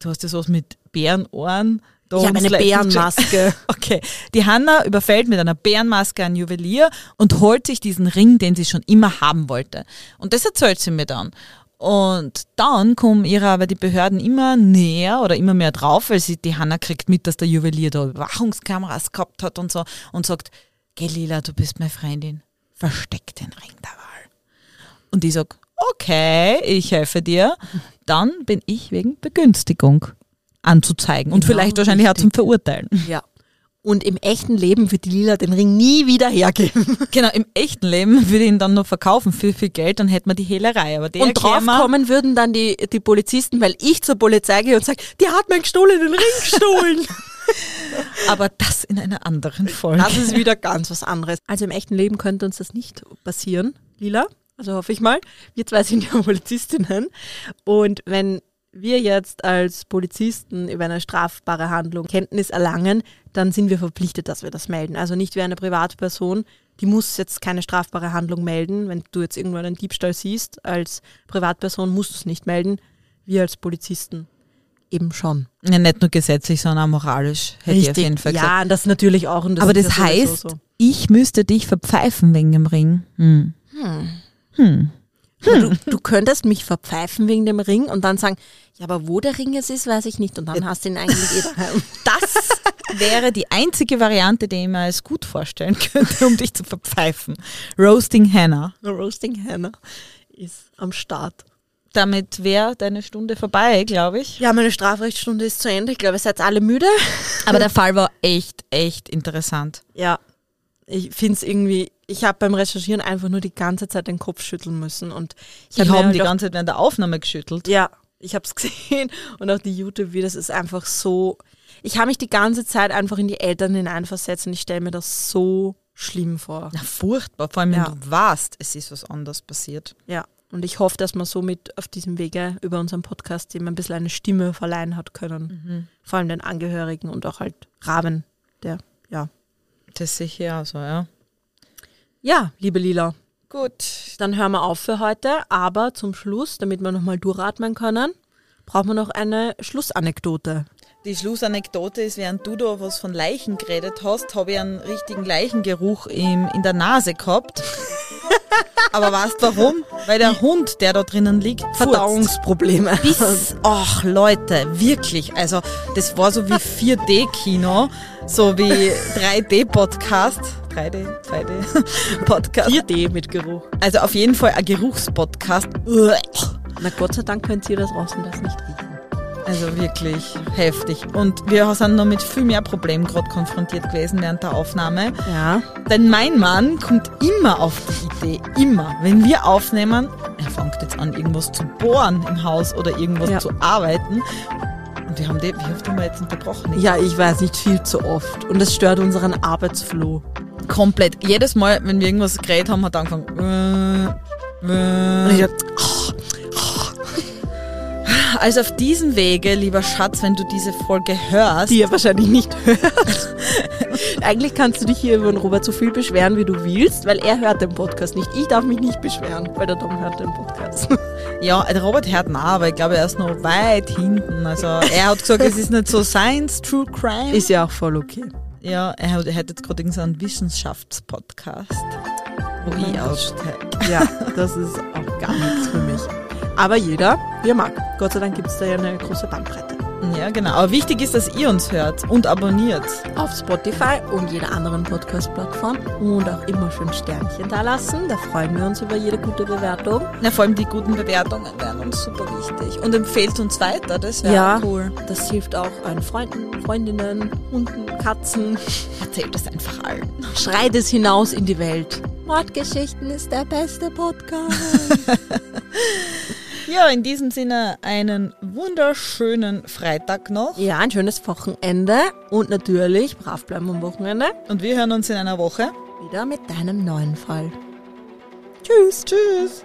du hast ja sowas mit Bärenohren. Da Ich habe eine Bärenmaske. Okay, die Hanna überfällt mit einer Bärenmaske einen Juwelier und holt sich diesen Ring, den sie schon immer haben wollte. Und das erzählt sie mir dann. Und dann kommen ihrer aber die Behörden immer näher oder immer mehr drauf, weil sie, die Hanna kriegt mit, dass der Juwelier da Überwachungskameras gehabt hat und so und sagt, geh Lila, du bist meine Freundin, versteck den Ring der Wahl. Und ich sag, okay, ich helfe dir. Dann bin ich wegen Begünstigung anzuzeigen und Genau, vielleicht wahrscheinlich auch richtig. zum Verurteilen. Ja. Und im echten Leben wird die Lila den Ring nie wieder hergeben. Genau, im echten Leben würde ich ihn dann noch verkaufen für viel Geld, dann hätten wir die Hehlerei. Aber Und draufkommen würden dann die, die Polizisten, weil ich zur Polizei gehe und sage, die hat meinen gestohlenen Ring gestohlen. aber das in einer anderen Folge. Das ist wieder ganz was anderes. Also im echten Leben könnte uns das nicht passieren, Lila. Also hoffe ich mal. Wir zwei sind ja Polizistinnen. Und wenn wir jetzt als Polizisten über eine strafbare Handlung Kenntnis erlangen, dann sind wir verpflichtet, dass wir das melden. Also nicht wie eine Privatperson, die muss jetzt keine strafbare Handlung melden. Wenn du jetzt irgendwo einen Diebstahl siehst, als Privatperson musst du es nicht melden. Wir als Polizisten eben schon. ja, nicht nur gesetzlich, sondern auch moralisch, hätte ich auf jeden Fall gesagt. Ja, das natürlich auch. Und aber das heißt, so. ich müsste dich verpfeifen wegen dem Ring. Hm. Du, du könntest mich verpfeifen wegen dem Ring und dann sagen, ja, aber wo der Ring jetzt ist, weiß ich nicht. Und dann hast du ihn eigentlich eh daheim. Das wäre die einzige Variante, die ich mir als gut vorstellen könnte, um dich zu verpfeifen. Roasting Hannah. Roasting Hannah ist am Start. Damit wäre deine Stunde vorbei, glaube ich. Ja, meine Strafrechtsstunde ist zu Ende. Ich glaube, ihr seid alle müde. Aber der Fall war echt, echt interessant. Ja, ich finde es irgendwie, ich habe beim Recherchieren einfach nur die ganze Zeit den Kopf schütteln müssen. Und ich Die hab die ganze Zeit während der Aufnahme geschüttelt. Ja, ich habe es gesehen und auch die YouTube-Videos ist einfach so. Ich habe mich die ganze Zeit einfach in die Eltern hineinversetzt und ich stelle mir das so schlimm vor. Na, furchtbar, vor allem wenn Ja. du weißt, es ist was anderes passiert. Ja, und ich hoffe, dass man somit auf diesem Wege über unseren Podcast ihm ein bisschen eine Stimme verleihen hat können. Vor allem den Angehörigen und auch halt Raben, der, ja. Das sehe ich ja so, ja. Ja, liebe Lila, Gut. dann hören wir auf für heute, aber zum Schluss, damit wir nochmal durchatmen können, brauchen wir noch eine Schlussanekdote. Die Schlussanekdote ist, während du da was von Leichen geredet hast, habe ich einen richtigen Leichengeruch im, in der Nase gehabt. Aber weißt warum? Weil der Hund, der da drinnen liegt. Verdauungsprobleme. Bis, ach Leute, wirklich. Also das war so wie 4D-Kino, so wie 3D-Podcast. 3D, 2D-Podcast. 4D mit Geruch. Also auf jeden Fall ein Geruchspodcast. Na Gott sei Dank könnt ihr da draußen das nicht riechen. Also wirklich heftig. Und wir sind noch mit viel mehr Problemen gerade konfrontiert gewesen während der Aufnahme. Ja. Denn mein Mann kommt immer auf die Idee, immer, wenn wir aufnehmen, er fängt jetzt an, irgendwas zu bohren im Haus oder irgendwas Ja. zu arbeiten. Und wir haben die, wie oft haben wir jetzt unterbrochen? Ja, ich weiß nicht, viel zu oft. Und es stört unseren Arbeitsflow. Komplett. Jedes Mal, wenn wir irgendwas geredet haben, hat er angefangen. Äh, Und äh. ich hab, Also auf diesem Wege, lieber Schatz, wenn du diese Folge hörst, die er wahrscheinlich nicht hört. Eigentlich kannst du dich hier über den Robert so viel beschweren, wie du willst, weil er hört den Podcast nicht. Ich darf mich nicht beschweren, weil der Dom hört den Podcast. Ja, der Robert hört nach, aber ich glaube, er ist noch weit hinten. Also er hat gesagt, es ist nicht so Science, True Crime. Ist ja auch voll okay. ja, er hat, er hat jetzt gerade irgendeinen Wissenschaftspodcast, wo ich aussteige. Ja, das ist auch gar nichts für mich. Aber jeder, wie er mag. Gott sei Dank gibt es da ja eine große Bandbreite. Ja, genau. Aber wichtig ist, dass ihr uns hört und abonniert. Auf Spotify und jeder anderen Podcast-Plattform und auch immer schön Sternchen da lassen. Da freuen wir uns über jede gute Bewertung. Ja, vor allem die guten Bewertungen wären uns super wichtig. Und empfehlt uns weiter, das wäre Ja, cool. Das hilft auch euren Freunden, Freundinnen, Hunden, Katzen. Erzählt es einfach allen. Schreit es hinaus in die Welt. Mordgeschichten ist der beste Podcast. Ja, in diesem Sinne einen wunderschönen Freitag noch. ja, ein schönes Wochenende und natürlich brav bleiben am Wochenende. Und wir hören uns in einer Woche. Wieder mit deinem neuen Fall. Tschüss. Tschüss.